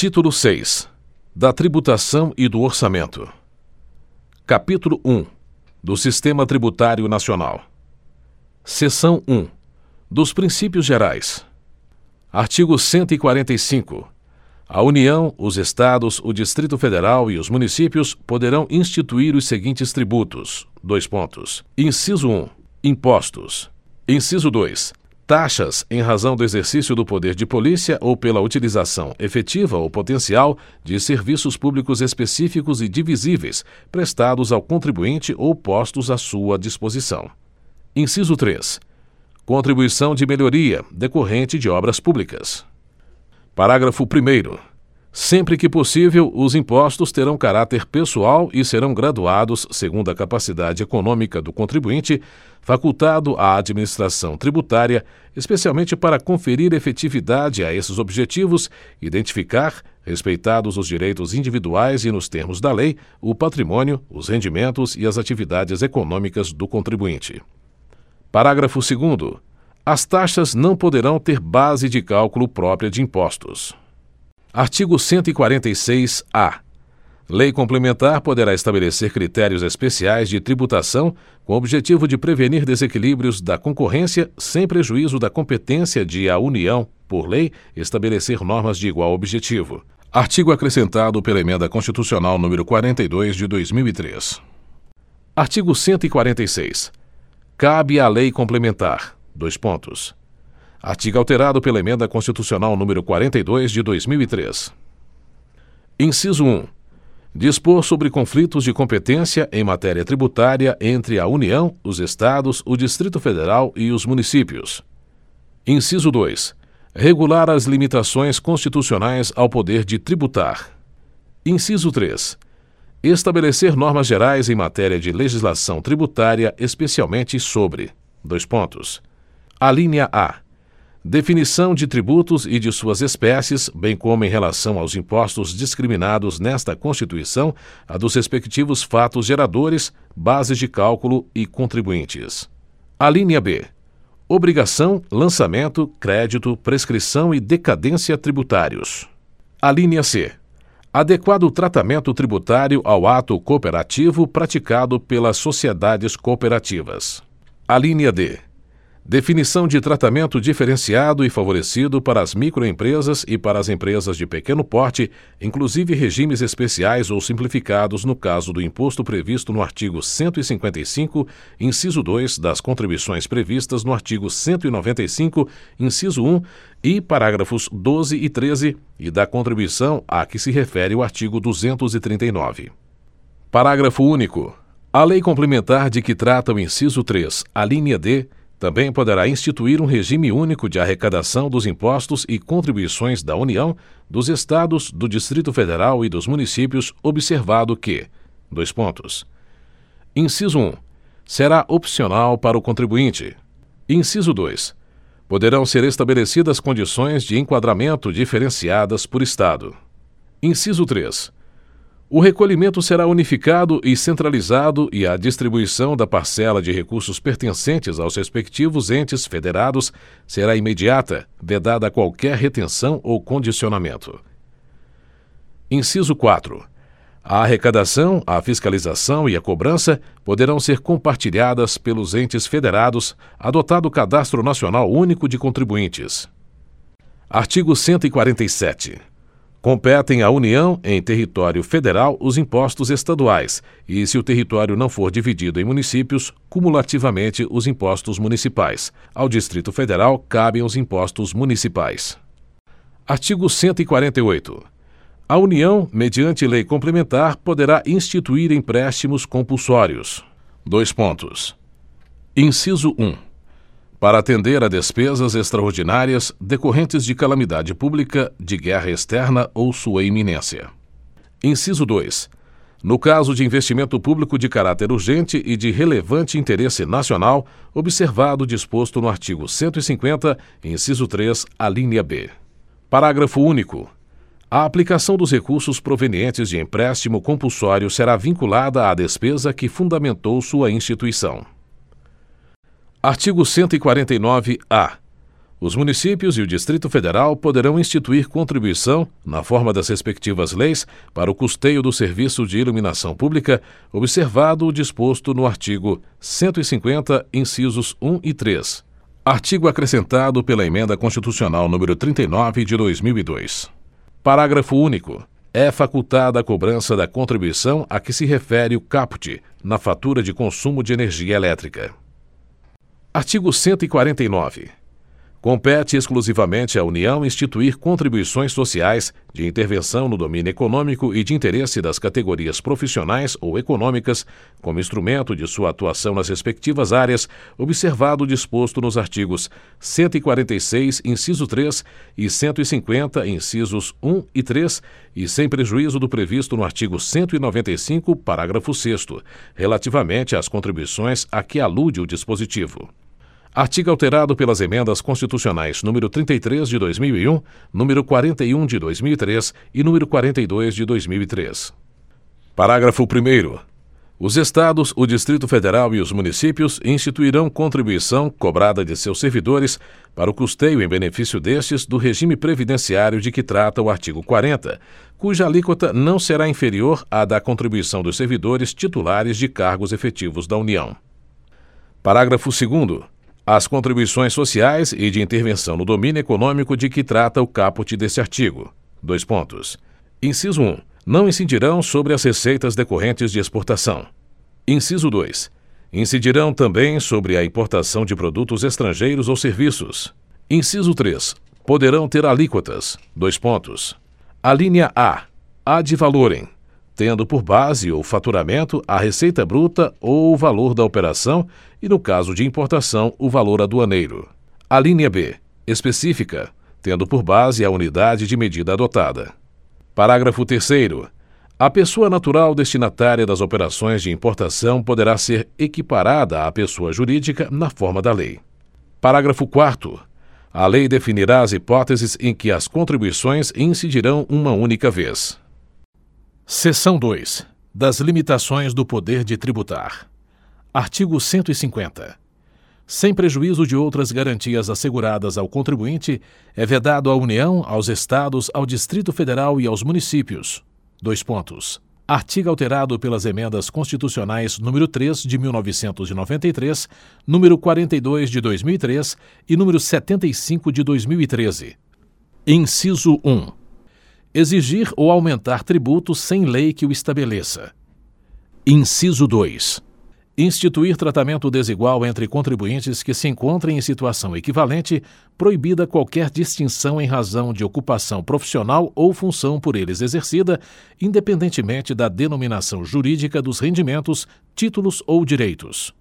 título seis. Da tributação e do orçamento. Capítulo um. Do sistema tributário nacional. Seção um. Dos princípios gerais. Artigo cento e quarenta e cinco. A união os estados o distrito federal e os municípios poderão instituir os seguintes tributos. Dois pontos. Inciso um. Impostos. Inciso dois taxas em razão do exercício do poder de polícia ou pela utilização efetiva ou potencial de serviços públicos específicos e divisíveis prestados ao contribuinte ou postos à sua disposição. Inciso três. Contribuição de melhoria decorrente de obras públicas. Parágrafo primeiro sempre que possível os impostos terão caráter pessoal e serão graduados segundo a capacidade econômica do contribuinte facultado à administração tributária especialmente para conferir efetividade a esses objetivos identificar respeitados os direitos individuais e nos termos da lei o patrimônio os rendimentos e as atividades econômicas do contribuinte. Parágrafo segundo. As taxas não poderão ter base de cálculo própria de impostos artigo cento e quarenta e seis a. Lei complementar poderá estabelecer critérios especiais de tributação com o objetivo de prevenir desequilíbrios da concorrência sem prejuízo da competência de a união por lei estabelecer normas de igual objetivo. Artigo acrescentado pela emenda constitucional número quarenta e dois de dois mil e três. Artigo cento e quarenta e seis. Cabe à lei complementar dois pontos artigo alterado pela emenda constitucional número quarenta e dois de dois mil e três. Inciso um. Dispor sobre conflitos de competência em matéria tributária entre a união os estados o distrito federal e os municípios. Inciso dois. Regular as limitações constitucionais ao poder de tributar. Inciso três. Estabelecer normas gerais em matéria de legislação tributária especialmente sobre dois pontos alínea a definição de tributos e de suas espécies bem como em relação aos impostos discriminados nesta constituição a dos respectivos fatos geradores bases de cálculo e contribuintes. Alínea b. Obrigação lançamento crédito prescrição e decadência tributários. Alínea c. Adequado tratamento tributário ao ato cooperativo praticado pelas sociedades cooperativas. Alínea d definição de tratamento diferenciado e favorecido para as microempresas e para as empresas de pequeno porte inclusive regimes especiais ou simplificados no caso do imposto previsto no artigo cento e cinquenta e cinco inciso dois das contribuições previstas no artigo cento e noventa e cinco inciso um e parágrafos doze e treze e da contribuição a que se refere o artigo duzentos e trinta e nove. Parágrafo único. A lei complementar de que trata o inciso três alínea d também poderá instituir um regime único de arrecadação dos impostos e contribuições da união dos estados do distrito federal e dos municípios observado que dois pontos. Inciso um será opcional para o contribuinte. Inciso dois poderão ser estabelecidas condições de enquadramento diferenciadas por estado. Inciso três o recolhimento será unificado e centralizado e a distribuição da parcela de recursos pertencentes aos respectivos entes federados será imediata vedada qualquer retenção ou condicionamento. Inciso quatro. A arrecadação a fiscalização e a cobrança poderão ser compartilhadas pelos entes federados adotado o cadastro nacional único de contribuintes. Artigo cento e quarenta e sete competem à união em território federal os impostos estaduais. E se o território não for dividido em municípios cumulativamente os impostos municipais. Ao distrito federal cabem os impostos municipais. Artigo cento e quarenta e oito. A união mediante lei complementar poderá instituir empréstimos compulsórios. Dois pontos. Inciso um para atender a despesas extraordinárias decorrentes de calamidade pública de guerra externa ou sua iminência. Inciso dois. No caso de investimento público de caráter urgente e de relevante interesse nacional observado o disposto no artigo cento e cinquenta inciso três alínea b. Parágrafo único. A aplicação dos recursos provenientes de empréstimo compulsório será vinculada à despesa que fundamentou sua instituição artigo cento e quarenta e nove a Os municípios e o Distrito Federal poderão instituir contribuição, na forma das respectivas leis, para o custeio do serviço de iluminação pública, observado o disposto no artigo 150, incisos 1 e 3. Artigo acrescentado pela Emenda Constitucional número 39 de 2002. Parágrafo único. É facultada a cobrança da contribuição a que se refere o caput na fatura de consumo de energia elétrica. Artigo 149. Compete exclusivamente à União instituir contribuições sociais de intervenção no domínio econômico e de interesse das categorias profissionais ou econômicas, como instrumento de sua atuação nas respectivas áreas, observado o disposto nos artigos 146, inciso 3 e 150, incisos 1 e 3, e sem prejuízo do previsto no artigo 195, parágrafo 6, relativamente às contribuições a que alude o dispositivo. Artigo alterado pelas emendas constitucionais número 33 de 2001, número 41 de 2003 e número 42 de 2003. Parágrafo 1 os Estados, o Distrito Federal e os municípios instituirão contribuição cobrada de seus servidores para o custeio em benefício destes do regime previdenciário de que trata o artigo 40, cuja alíquota não será inferior à da contribuição dos servidores titulares de cargos efetivos da União. Parágrafo 2. As contribuições sociais e de intervenção no domínio econômico de que trata o caput deste artigo. Dois pontos. Inciso 1. Não incidirão sobre as receitas decorrentes de exportação. Inciso 2. Incidirão também sobre a importação de produtos estrangeiros ou serviços. Inciso 3. Poderão ter alíquotas. Dois pontos. A linha A. Ad valorem tendo por base ou faturamento a receita bruta ou o valor da operação e, no caso de importação, o valor aduaneiro. A linha B, específica, tendo por base a unidade de medida adotada. Parágrafo 3. A pessoa natural destinatária das operações de importação poderá ser equiparada à pessoa jurídica na forma da lei. Parágrafo 4. A lei definirá as hipóteses em que as contribuições incidirão uma única vez. Seção 2. Das limitações do poder de tributar. Artigo 150. Sem prejuízo de outras garantias asseguradas ao contribuinte, é vedado à União, aos Estados, ao Distrito Federal e aos municípios. Dois pontos. Artigo alterado pelas emendas constitucionais número 3 de 1993, número 42 de 2003 e número 75 de 2013. Inciso 1 exigir ou aumentar tributos sem lei que o estabeleça. Inciso 2. Instituir tratamento desigual entre contribuintes que se encontrem em situação equivalente, proibida qualquer distinção em razão de ocupação profissional ou função por eles exercida, independentemente da denominação jurídica dos rendimentos, títulos ou direitos.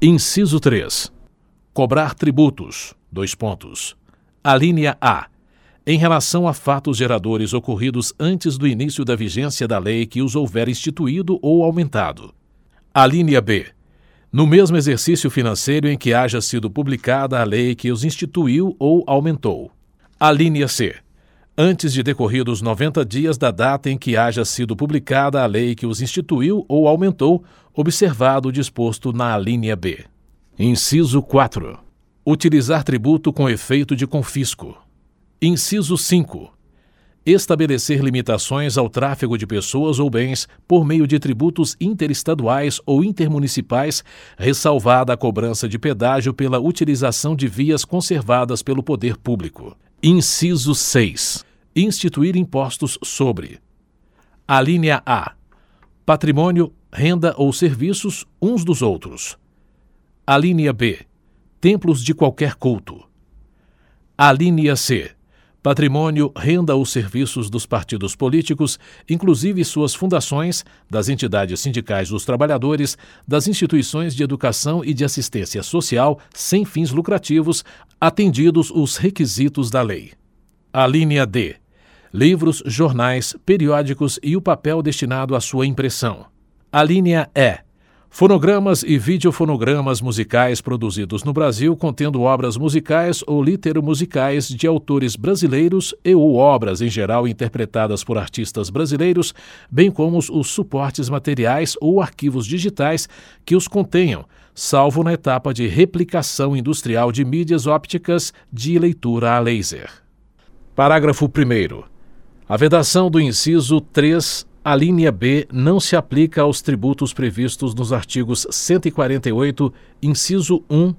Inciso 3. Cobrar tributos. Dois pontos. A linha A em relação a fatos geradores ocorridos antes do início da vigência da lei que os houver instituído ou aumentado. A linha B. No mesmo exercício financeiro em que haja sido publicada a lei que os instituiu ou aumentou. A linha C. Antes de decorridos noventa dias da data em que haja sido publicada a lei que os instituiu ou aumentou, observado o disposto na linha B. Inciso 4. Utilizar tributo com efeito de confisco. Inciso 5. Estabelecer limitações ao tráfego de pessoas ou bens por meio de tributos interestaduais ou intermunicipais, ressalvada a cobrança de pedágio pela utilização de vias conservadas pelo poder público. Inciso 6. Instituir impostos sobre: a linha A. Patrimônio, renda ou serviços uns dos outros. A linha B. Templos de qualquer culto. A linha C patrimônio, renda ou serviços dos partidos políticos, inclusive suas fundações, das entidades sindicais dos trabalhadores, das instituições de educação e de assistência social sem fins lucrativos, atendidos os requisitos da lei. A linha D. Livros, jornais, periódicos e o papel destinado à sua impressão. A linha E Fonogramas e videofonogramas musicais produzidos no Brasil contendo obras musicais ou litero-musicais de autores brasileiros e ou obras em geral interpretadas por artistas brasileiros, bem como os suportes materiais ou arquivos digitais que os contenham, salvo na etapa de replicação industrial de mídias ópticas de leitura a laser. Parágrafo 1 A vedação do inciso 3 a linha B não se aplica aos tributos previstos nos artigos 148, inciso 1,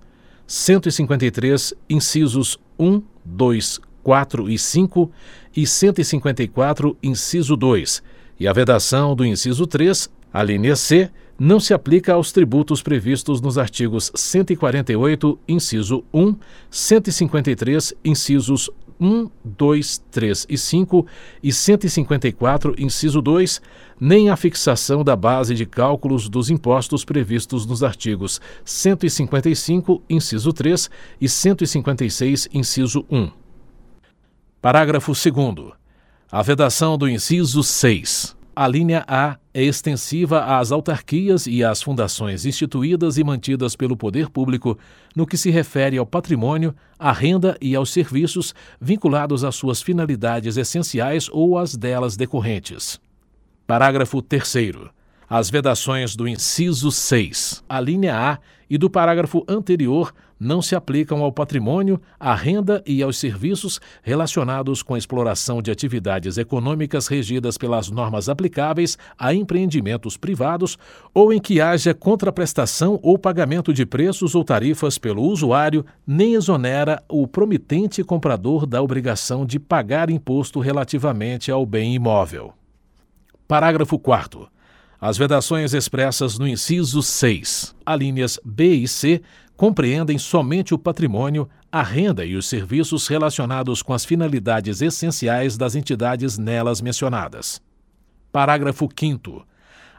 153, incisos 1, 2, 4 e 5 e 154, inciso 2, e a vedação do inciso 3, a linha C, não se aplica aos tributos previstos nos artigos 148, inciso 1, 153, incisos 1, 2, 3 e 5 e 154, inciso 2, nem a fixação da base de cálculos dos impostos previstos nos artigos 155, inciso 3 e 156, inciso 1. Parágrafo 2. A vedação do inciso 6. A linha A é extensiva às autarquias e às fundações instituídas e mantidas pelo poder público no que se refere ao patrimônio, à renda e aos serviços vinculados às suas finalidades essenciais ou às delas decorrentes. Parágrafo 3. As vedações do inciso 6, a linha A e do parágrafo anterior não se aplicam ao patrimônio, à renda e aos serviços relacionados com a exploração de atividades econômicas regidas pelas normas aplicáveis a empreendimentos privados ou em que haja contraprestação ou pagamento de preços ou tarifas pelo usuário, nem exonera o promitente comprador da obrigação de pagar imposto relativamente ao bem imóvel. Parágrafo 4. As vedações expressas no inciso 6, alíneas B e C, compreendem somente o patrimônio, a renda e os serviços relacionados com as finalidades essenciais das entidades nelas mencionadas. Parágrafo 5.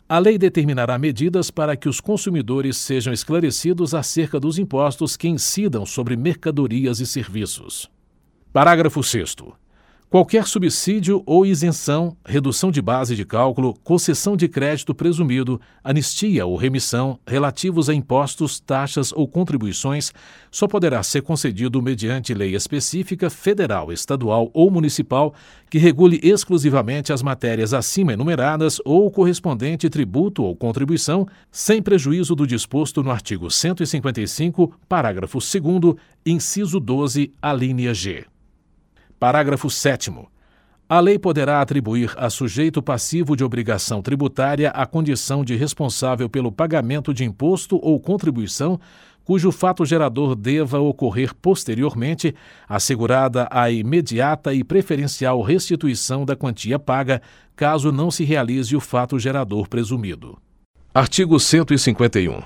A lei determinará medidas para que os consumidores sejam esclarecidos acerca dos impostos que incidam sobre mercadorias e serviços. Parágrafo 6. Qualquer subsídio ou isenção, redução de base de cálculo, concessão de crédito presumido, anistia ou remissão relativos a impostos, taxas ou contribuições só poderá ser concedido mediante lei específica, federal, estadual ou municipal, que regule exclusivamente as matérias acima enumeradas ou o correspondente tributo ou contribuição, sem prejuízo do disposto no artigo 155, parágrafo 2, inciso 12, alínea G. Parágrafo 7. A lei poderá atribuir a sujeito passivo de obrigação tributária a condição de responsável pelo pagamento de imposto ou contribuição cujo fato gerador deva ocorrer posteriormente, assegurada a imediata e preferencial restituição da quantia paga, caso não se realize o fato gerador presumido. Artigo 151.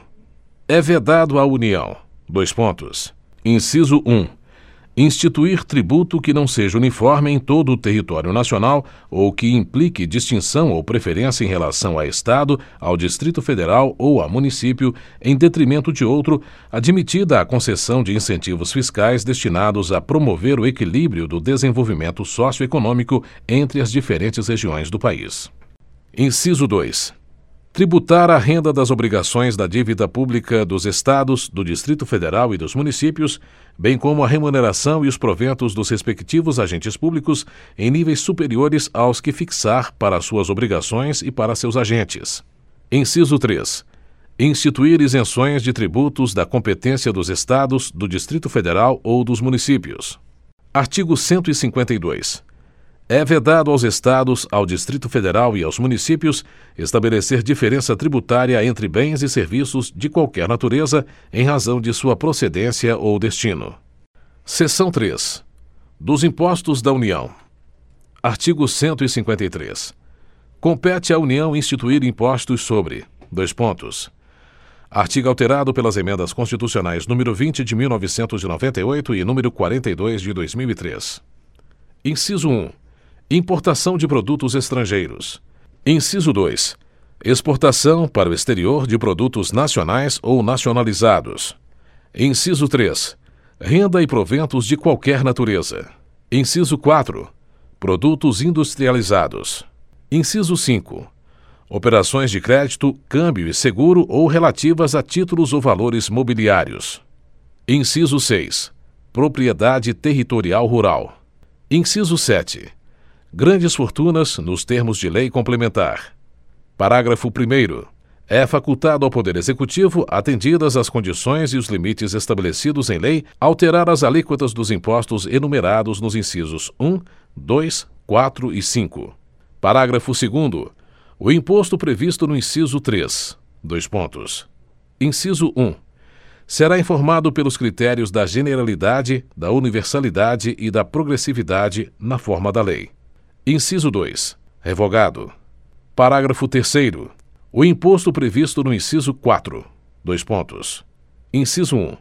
É vedado à União. Dois pontos. Inciso 1 instituir tributo que não seja uniforme em todo o território nacional ou que implique distinção ou preferência em relação a Estado, ao Distrito Federal ou a município, em detrimento de outro, admitida a concessão de incentivos fiscais destinados a promover o equilíbrio do desenvolvimento socioeconômico entre as diferentes regiões do país. Inciso 2 tributar a renda das obrigações da dívida pública dos estados do distrito federal e dos municípios bem como a remuneração e os proventos dos respectivos agentes públicos em níveis superiores aos que fixar para suas obrigações e para seus agentes. Inciso três. Instituir isenções de tributos da competência dos estados do distrito federal ou dos municípios. Artigo cento e cinquenta e dois é vedado aos estados, ao Distrito Federal e aos municípios estabelecer diferença tributária entre bens e serviços de qualquer natureza em razão de sua procedência ou destino. Seção 3. Dos impostos da União. Artigo 153. Compete à União instituir impostos sobre: dois pontos. Artigo alterado pelas emendas constitucionais número 20 de 1998 e número 42 de 2003. Inciso 1 Importação de produtos estrangeiros. Inciso 2. Exportação para o exterior de produtos nacionais ou nacionalizados. Inciso 3. Renda e proventos de qualquer natureza. Inciso 4. Produtos industrializados. Inciso 5. operações de crédito câmbio e seguro ou relativas a títulos ou valores mobiliários inciso seis propriedade territorial rural inciso sete grandes fortunas nos termos de lei complementar. Parágrafo primeiro. É facultado ao poder executivo atendidas as condições e os limites estabelecidos em lei alterar as alíquotas dos impostos enumerados nos incisos um dois quatro e cinco. Parágrafo segundo. O imposto previsto no inciso três. Dois pontos. Inciso um. Será informado pelos critérios da generalidade da universalidade e da progressividade na forma da lei inciso dois. Revogado. Parágrafo terceiro. O imposto previsto no inciso quatro. Dois pontos. Inciso um.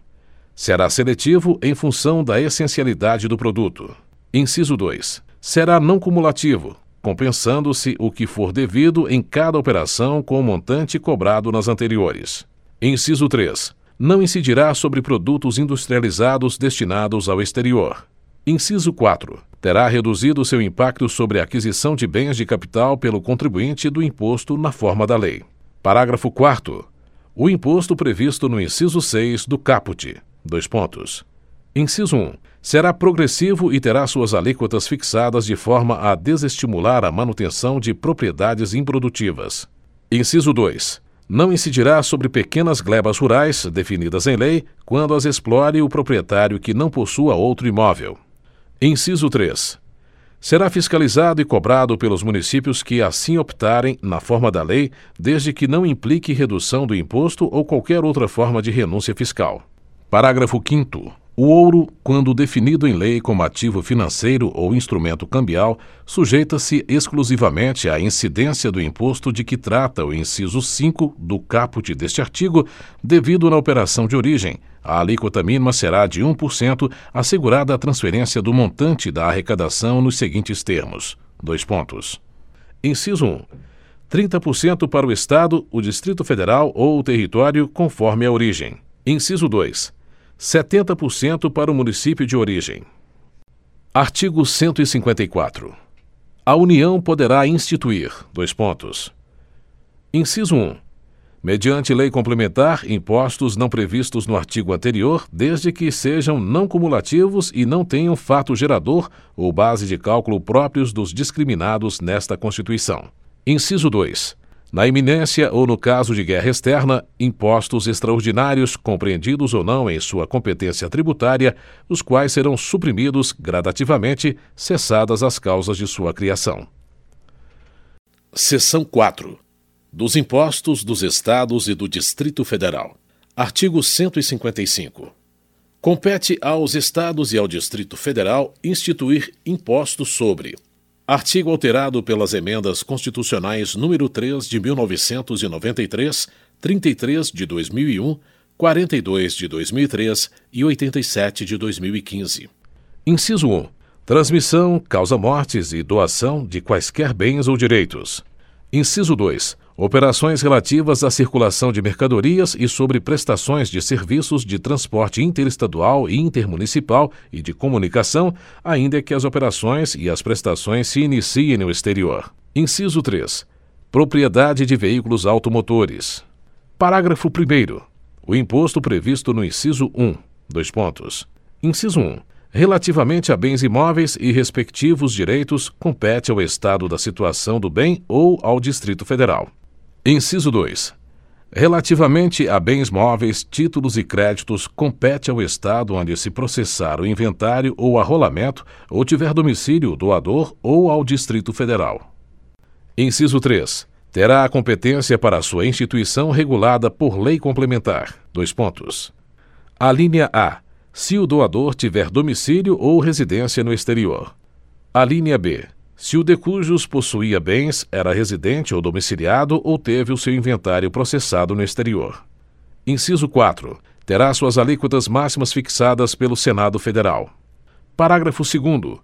Será seletivo em função da essencialidade do produto. Inciso dois. Será não cumulativo compensando-se o que for devido em cada operação com o montante cobrado nas anteriores. Inciso três. Não incidirá sobre produtos industrializados destinados ao exterior inciso quatro. Terá reduzido seu impacto sobre a aquisição de bens de capital pelo contribuinte do imposto na forma da lei. Parágrafo quarto. O imposto previsto no inciso seis do caput. Dois pontos. Inciso um. Será progressivo e terá suas alíquotas fixadas de forma a desestimular a manutenção de propriedades improdutivas. Inciso dois. Não incidirá sobre pequenas glebas rurais definidas em lei quando as explore o proprietário que não possua outro imóvel inciso três. Será fiscalizado e cobrado pelos municípios que assim optarem na forma da lei desde que não implique redução do imposto ou qualquer outra forma de renúncia fiscal. Parágrafo quinto o ouro, quando definido em lei como ativo financeiro ou instrumento cambial, sujeita-se exclusivamente à incidência do imposto de que trata o inciso 5 do caput deste artigo, devido na operação de origem. A alíquota mínima será de 1%, assegurada a transferência do montante da arrecadação nos seguintes termos: dois pontos. Inciso 1. 30% para o Estado, o Distrito Federal ou o território, conforme a origem. Inciso 2 setenta por cento para o município de origem. Artigo cento e cinquenta e quatro. A união poderá instituir dois pontos. Inciso um mediante lei complementar impostos não previstos no artigo anterior desde que sejam não cumulativos e não tenham fato gerador ou base de cálculo próprios dos discriminados nesta constituição. Inciso dois na iminência ou no caso de guerra externa, impostos extraordinários, compreendidos ou não em sua competência tributária, os quais serão suprimidos gradativamente, cessadas as causas de sua criação. Seção 4. Dos impostos dos Estados e do Distrito Federal. Artigo 155. Compete aos Estados e ao Distrito Federal instituir impostos sobre Artigo alterado pelas emendas constitucionais número 3 de 1993, 33 de 2001, 42 de 2003 e 87 de 2015. Inciso 1. Transmissão, causa-mortes e doação de quaisquer bens ou direitos. Inciso 2 operações relativas à circulação de mercadorias e sobre prestações de serviços de transporte interestadual e intermunicipal e de comunicação, ainda que as operações e as prestações se iniciem no exterior. Inciso 3. Propriedade de veículos automotores. Parágrafo 1. O imposto previsto no inciso 1. Dois pontos. Inciso 1 relativamente a bens imóveis e respectivos direitos compete ao estado da situação do bem ou ao Distrito Federal. Inciso 2. Relativamente a bens móveis, títulos e créditos, compete ao Estado onde se processar o inventário ou arrolamento ou tiver domicílio o doador ou ao Distrito Federal. Inciso 3. Terá a competência para sua instituição regulada por lei complementar. Dois pontos. A linha A. Se o doador tiver domicílio ou residência no exterior. A linha B se o de possuía bens era residente ou domiciliado ou teve o seu inventário processado no exterior. Inciso 4. Terá suas alíquotas máximas fixadas pelo Senado Federal. Parágrafo 2.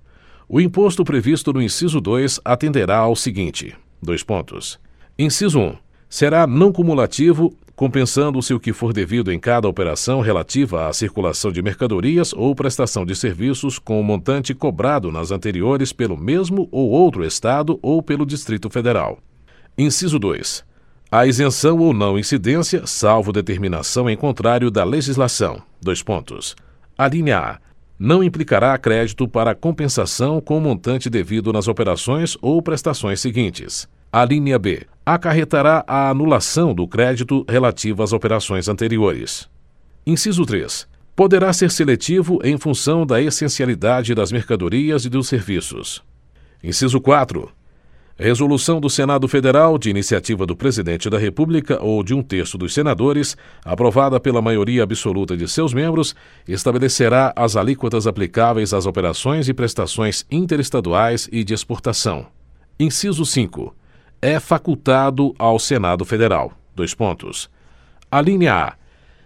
O imposto previsto no inciso 2 atenderá ao seguinte: dois pontos. Inciso 1. Será não cumulativo compensando-se o que for devido em cada operação relativa à circulação de mercadorias ou prestação de serviços com o montante cobrado nas anteriores pelo mesmo ou outro Estado ou pelo Distrito Federal. inciso dois. A isenção ou não incidência salvo determinação em contrário da legislação. Dois pontos. Alínea a. Não implicará crédito para compensação com o montante devido nas operações ou prestações seguintes alínea b. Acarretará a anulação do crédito relativo às operações anteriores. Inciso três. Poderá ser seletivo em função da essencialidade das mercadorias e dos serviços. Inciso quatro. Resolução do senado federal de iniciativa do presidente da república ou de um terço dos senadores aprovada pela maioria absoluta de seus membros estabelecerá as alíquotas aplicáveis às operações e prestações interestaduais e de exportação. Inciso cinco é facultado ao senado federal. Dois pontos. Alínea a.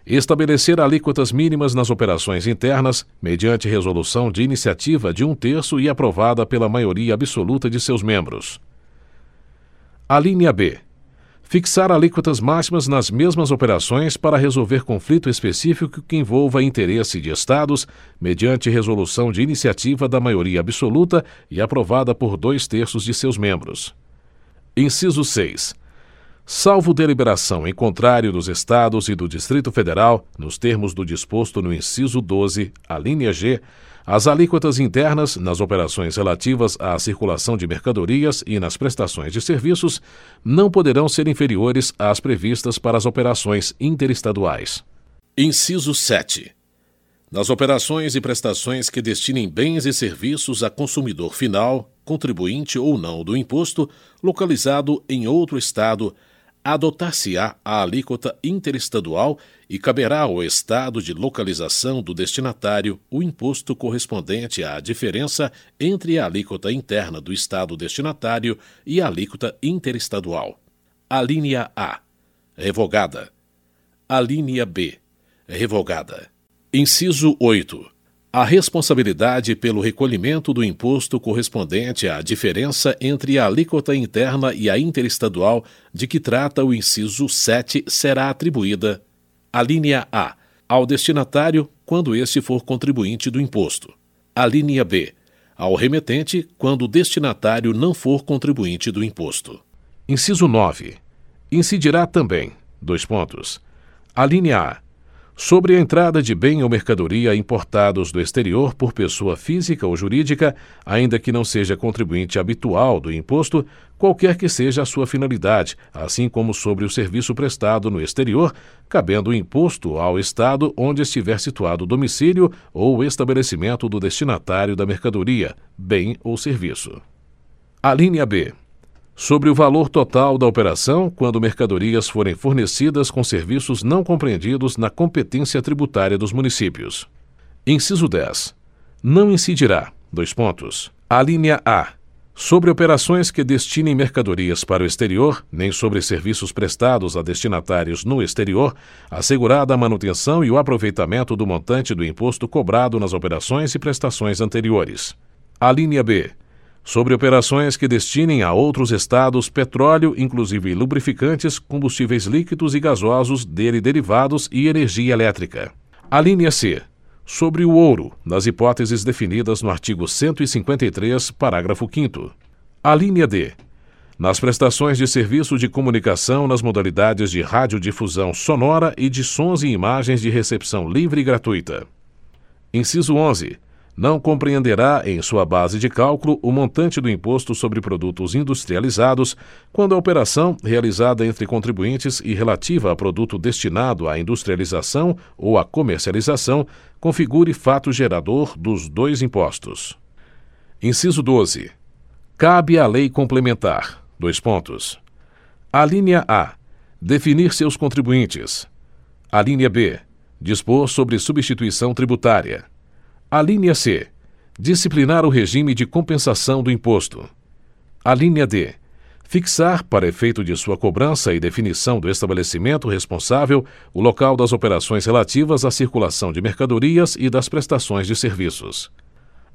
Estabelecer alíquotas mínimas nas operações internas mediante resolução de iniciativa de um terço e aprovada pela maioria absoluta de seus membros. Alínea b. Fixar alíquotas máximas nas mesmas operações para resolver conflito específico que envolva interesse de estados mediante resolução de iniciativa da maioria absoluta e aprovada por dois terços de seus membros inciso seis. Salvo deliberação em contrário dos estados e do distrito federal nos termos do disposto no inciso doze alínea g as alíquotas internas nas operações relativas à circulação de mercadorias e nas prestações de serviços não poderão ser inferiores às previstas para as operações interestaduais. Inciso sete nas operações e prestações que destinem bens e serviços a consumidor final contribuinte ou não do imposto localizado em outro estado adotar-se-á a alíquota interestadual e caberá ao estado de localização do destinatário o imposto correspondente à diferença entre a alíquota interna do estado destinatário e a alíquota interestadual. Alínea A. Revogada. Alínea B. Revogada. Inciso 8 a responsabilidade pelo recolhimento do imposto correspondente à diferença entre a alíquota interna e a interestadual de que trata o inciso 7 será atribuída, a linha A, ao destinatário quando este for contribuinte do imposto, a linha B, ao remetente quando o destinatário não for contribuinte do imposto. Inciso 9. Incidirá também, dois pontos, a linha A sobre a entrada de bem ou mercadoria importados do exterior por pessoa física ou jurídica, ainda que não seja contribuinte habitual do imposto, qualquer que seja a sua finalidade, assim como sobre o serviço prestado no exterior, cabendo o imposto ao Estado onde estiver situado o domicílio ou o estabelecimento do destinatário da mercadoria, bem ou serviço. A linha B sobre o valor total da operação quando mercadorias forem fornecidas com serviços não compreendidos na competência tributária dos municípios. Inciso 10. Não incidirá, dois pontos, a linha A, sobre operações que destinem mercadorias para o exterior, nem sobre serviços prestados a destinatários no exterior, assegurada a manutenção e o aproveitamento do montante do imposto cobrado nas operações e prestações anteriores. A linha B sobre operações que destinem a outros estados petróleo, inclusive lubrificantes, combustíveis líquidos e gasosos dele derivados e energia elétrica. A linha C. Sobre o ouro, nas hipóteses definidas no artigo 153, parágrafo 5. A linha D. Nas prestações de serviço de comunicação nas modalidades de radiodifusão sonora e de sons e imagens de recepção livre e gratuita. Inciso 11 não compreenderá em sua base de cálculo o montante do imposto sobre produtos industrializados quando a operação realizada entre contribuintes e relativa a produto destinado à industrialização ou à comercialização configure fato gerador dos dois impostos. Inciso 12. Cabe à lei complementar. Dois pontos. A linha A. Definir seus contribuintes. A linha B. Dispor sobre substituição tributária. A linha C. Disciplinar o regime de compensação do imposto. A linha D. Fixar, para efeito de sua cobrança e definição do estabelecimento responsável, o local das operações relativas à circulação de mercadorias e das prestações de serviços.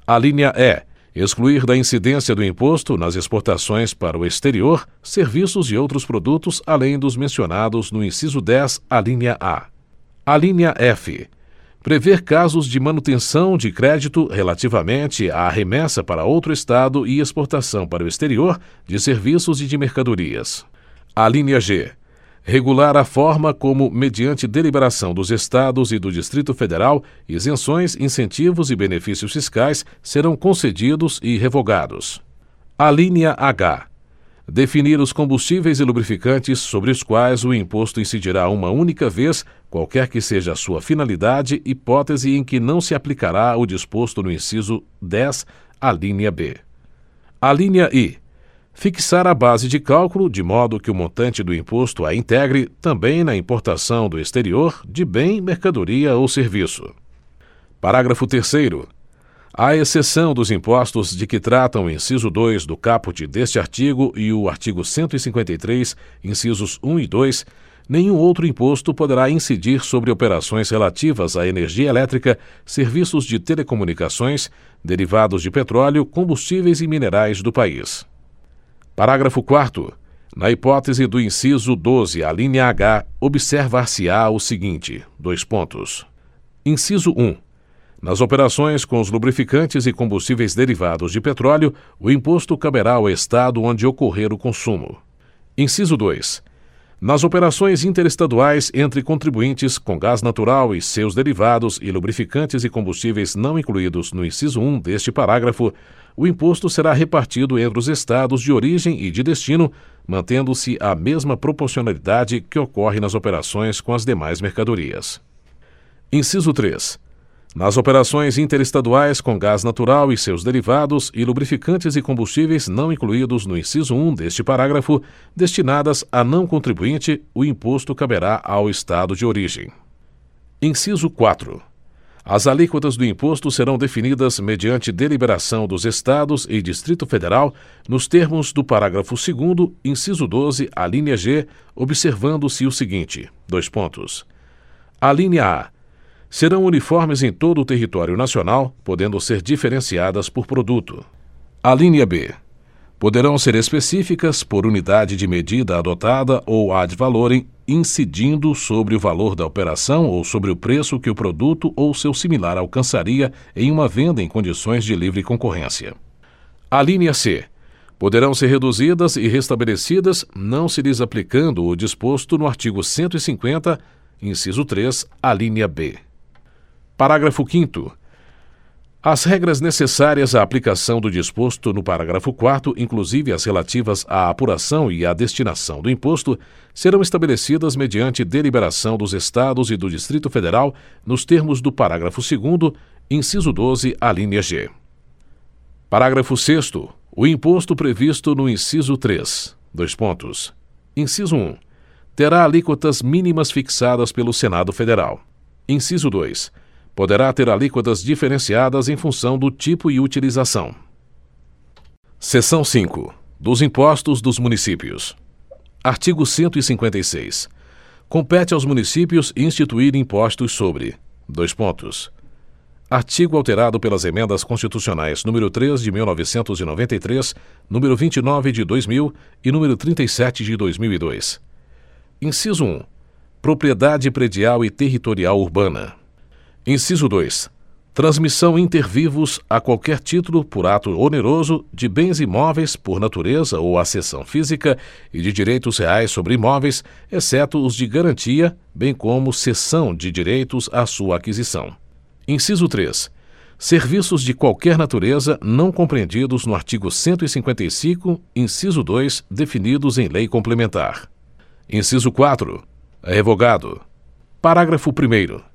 A linha E. Excluir da incidência do imposto nas exportações para o exterior serviços e outros produtos além dos mencionados no inciso 10, a linha A. A linha F prever casos de manutenção de crédito relativamente à remessa para outro estado e exportação para o exterior de serviços e de mercadorias. Alínea G. Regular a forma como mediante deliberação dos estados e do distrito federal isenções incentivos e benefícios fiscais serão concedidos e revogados. Alínea h definir os combustíveis e lubrificantes sobre os quais o imposto incidirá uma única vez qualquer que seja a sua finalidade hipótese em que não se aplicará o disposto no inciso dez alínea b. Alínea i. Fixar a base de cálculo de modo que o montante do imposto a integre também na importação do exterior de bem mercadoria ou serviço. Parágrafo terceiro à exceção dos impostos de que tratam o inciso dois do caput deste artigo e o artigo cento e cinquenta e três incisos um e dois nenhum outro imposto poderá incidir sobre operações relativas à energia elétrica serviços de telecomunicações derivados de petróleo combustíveis e minerais do país Parágrafo quarto. Na hipótese do inciso doze, a linha H, observar-se-á o seguinte: dois pontos. Inciso um. Nas operações com os lubrificantes e combustíveis derivados de petróleo, o imposto caberá ao Estado onde ocorrer o consumo. Inciso 2. Nas operações interestaduais entre contribuintes com gás natural e seus derivados e lubrificantes e combustíveis não incluídos no inciso 1 deste parágrafo, o imposto será repartido entre os estados de origem e de destino, mantendo-se a mesma proporcionalidade que ocorre nas operações com as demais mercadorias. Inciso 3. Nas operações interestaduais com gás natural e seus derivados e lubrificantes e combustíveis não incluídos no inciso 1 deste parágrafo, destinadas a não contribuinte, o imposto caberá ao estado de origem. Inciso 4. As alíquotas do imposto serão definidas mediante deliberação dos Estados e Distrito Federal, nos termos do parágrafo 2, inciso 12, a linha G, observando-se o seguinte: dois pontos. A linha A. Serão uniformes em todo o território nacional, podendo ser diferenciadas por produto. A linha B poderão ser específicas por unidade de medida adotada ou ad valorem incidindo sobre o valor da operação ou sobre o preço que o produto ou seu similar alcançaria em uma venda em condições de livre concorrência. A linha C poderão ser reduzidas e restabelecidas não se lhes aplicando o disposto no artigo 150, inciso 3, a linha B. Parágrafo 5 as regras necessárias à aplicação do disposto no parágrafo 4 inclusive as relativas à apuração e à destinação do imposto, serão estabelecidas mediante deliberação dos Estados e do Distrito Federal, nos termos do parágrafo 2, inciso 12, a linha G. Parágrafo 6. O imposto previsto no inciso 3. Dois pontos. Inciso 1. Terá alíquotas mínimas fixadas pelo Senado Federal. Inciso 2 poderá ter alíquotas diferenciadas em função do tipo e utilização. Seção 5. Dos impostos dos municípios. Artigo 156. Compete aos municípios instituir impostos sobre: dois pontos. Artigo alterado pelas emendas constitucionais número 3 de 1993, número 29 de 2000 e número 37 de 2002. Inciso 1. Propriedade predial e territorial urbana. Inciso 2. Transmissão inter vivos a qualquer título por ato oneroso de bens imóveis por natureza ou acessão física e de direitos reais sobre imóveis, exceto os de garantia, bem como cessão de direitos à sua aquisição. Inciso 3. Serviços de qualquer natureza não compreendidos no artigo 155, inciso 2, definidos em lei complementar. Inciso 4. Revogado. Parágrafo 1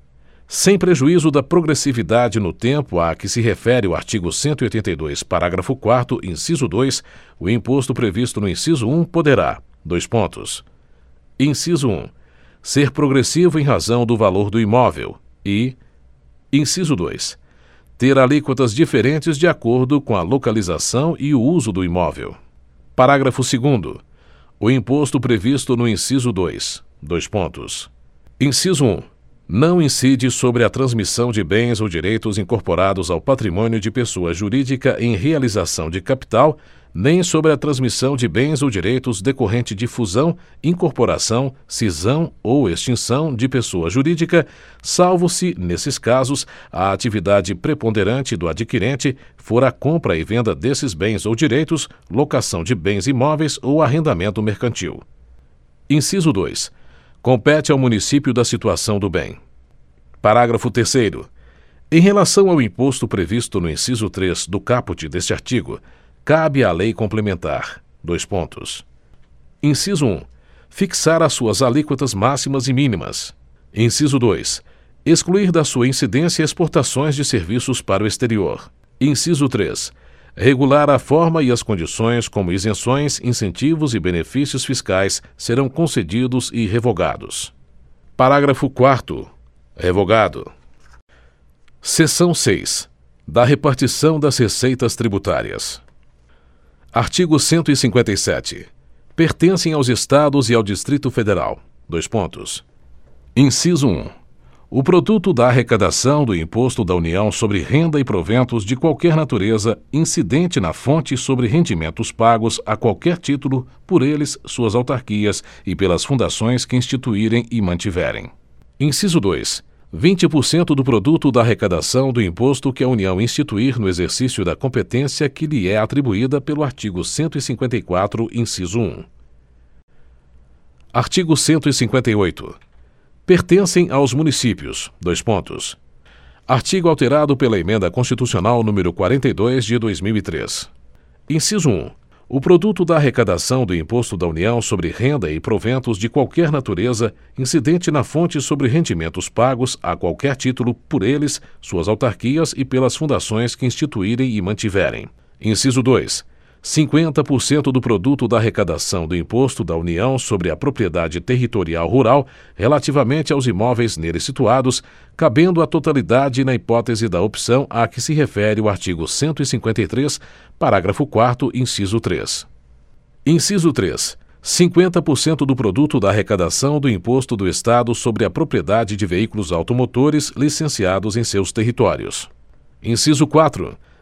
sem prejuízo da progressividade no tempo a que se refere o artigo 182, parágrafo 4 inciso 2, o imposto previsto no inciso 1 poderá: dois pontos. Inciso 1. Ser progressivo em razão do valor do imóvel e inciso 2. Ter alíquotas diferentes de acordo com a localização e o uso do imóvel. Parágrafo 2 O imposto previsto no inciso 2, dois pontos. Inciso 1 não incide sobre a transmissão de bens ou direitos incorporados ao patrimônio de pessoa jurídica em realização de capital, nem sobre a transmissão de bens ou direitos decorrente de fusão, incorporação, cisão ou extinção de pessoa jurídica, salvo se, nesses casos, a atividade preponderante do adquirente for a compra e venda desses bens ou direitos, locação de bens imóveis ou arrendamento mercantil. Inciso 2. Compete ao município da situação do bem. Parágrafo terceiro. Em relação ao imposto previsto no inciso 3 do caput deste artigo, cabe à lei complementar. Dois pontos. Inciso 1. Fixar as suas alíquotas máximas e mínimas. Inciso 2. Excluir da sua incidência exportações de serviços para o exterior. Inciso 3. Regular a forma e as condições como isenções, incentivos e benefícios fiscais serão concedidos e revogados. Parágrafo 4. Revogado. Seção 6. Da repartição das receitas tributárias. Artigo 157. Pertencem aos Estados e ao Distrito Federal. Dois pontos. Inciso 1 o produto da arrecadação do Imposto da União sobre renda e proventos de qualquer natureza incidente na fonte sobre rendimentos pagos a qualquer título por eles, suas autarquias e pelas fundações que instituírem e mantiverem. Inciso 2. 20% do produto da arrecadação do imposto que a União instituir no exercício da competência que lhe é atribuída pelo artigo 154, inciso 1. Artigo 158 pertencem aos municípios. Dois pontos. Artigo alterado pela Emenda Constitucional número 42 de 2003. Inciso 1. O produto da arrecadação do Imposto da União sobre renda e proventos de qualquer natureza incidente na fonte sobre rendimentos pagos a qualquer título por eles, suas autarquias e pelas fundações que instituírem e mantiverem. Inciso 2 50% do produto da arrecadação do Imposto da União sobre a Propriedade Territorial Rural relativamente aos imóveis nele situados, cabendo a totalidade na hipótese da opção a que se refere o artigo 153, parágrafo 4 inciso 3. Inciso 3. 50% do produto da arrecadação do Imposto do Estado sobre a Propriedade de Veículos Automotores licenciados em seus territórios. Inciso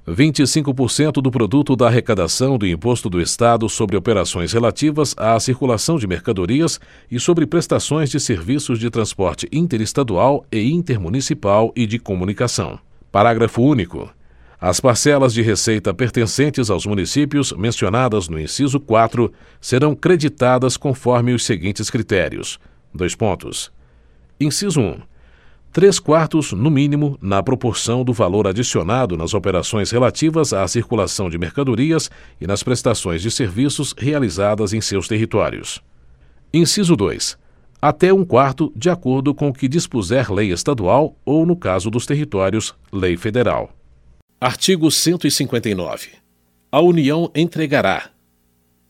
4 25% do produto da arrecadação do Imposto do Estado sobre operações relativas à circulação de mercadorias e sobre prestações de serviços de transporte interestadual e intermunicipal e de comunicação. Parágrafo único. As parcelas de receita pertencentes aos municípios mencionadas no inciso 4 serão creditadas conforme os seguintes critérios. Dois pontos. Inciso 1 três quartos, no mínimo, na proporção do valor adicionado nas operações relativas à circulação de mercadorias e nas prestações de serviços realizadas em seus territórios. Inciso 2. Até um quarto, de acordo com o que dispuser lei estadual ou, no caso dos territórios, lei federal. Artigo 159. A União entregará.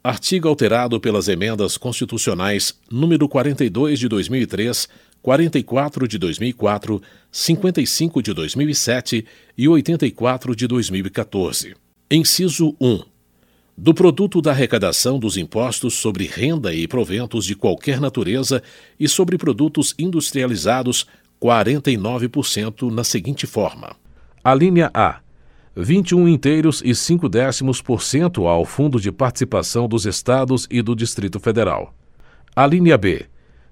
Artigo alterado pelas emendas constitucionais número 42 de 2003 44 de 2004, 55 de 2007 e 84 de 2014. Inciso 1. Do produto da arrecadação dos impostos sobre renda e proventos de qualquer natureza e sobre produtos industrializados, 49% na seguinte forma: a linha A. 21 inteiros e 5 décimos por cento ao Fundo de Participação dos Estados e do Distrito Federal. A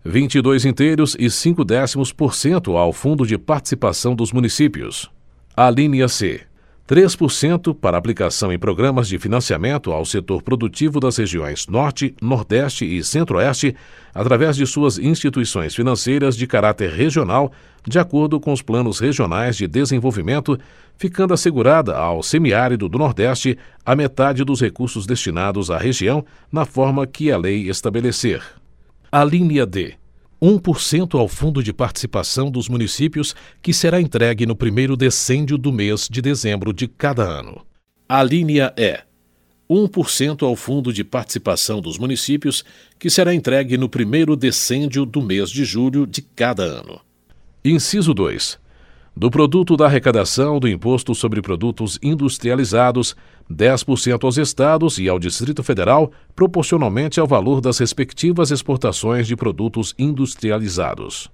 linha B 22 inteiros e 5 décimos por cento ao Fundo de Participação dos Municípios. A linha C. 3% para aplicação em programas de financiamento ao setor produtivo das regiões Norte, Nordeste e Centro-Oeste, através de suas instituições financeiras de caráter regional, de acordo com os planos regionais de desenvolvimento, ficando assegurada ao semiárido do Nordeste a metade dos recursos destinados à região, na forma que a lei estabelecer. A linha D. 1% ao Fundo de Participação dos Municípios, que será entregue no primeiro decêndio do mês de dezembro de cada ano. A linha E. 1% ao Fundo de Participação dos Municípios, que será entregue no primeiro decêndio do mês de julho de cada ano. Inciso 2 do produto da arrecadação do Imposto sobre Produtos Industrializados, 10% aos Estados e ao Distrito Federal, proporcionalmente ao valor das respectivas exportações de produtos industrializados.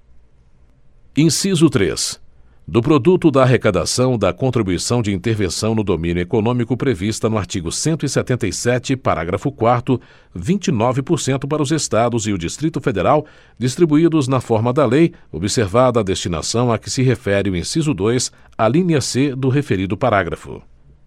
Inciso 3 do produto da arrecadação da contribuição de intervenção no domínio econômico prevista no artigo 177, parágrafo 4 29% para os estados e o Distrito Federal, distribuídos na forma da lei, observada a destinação a que se refere o inciso 2, a linha C do referido parágrafo.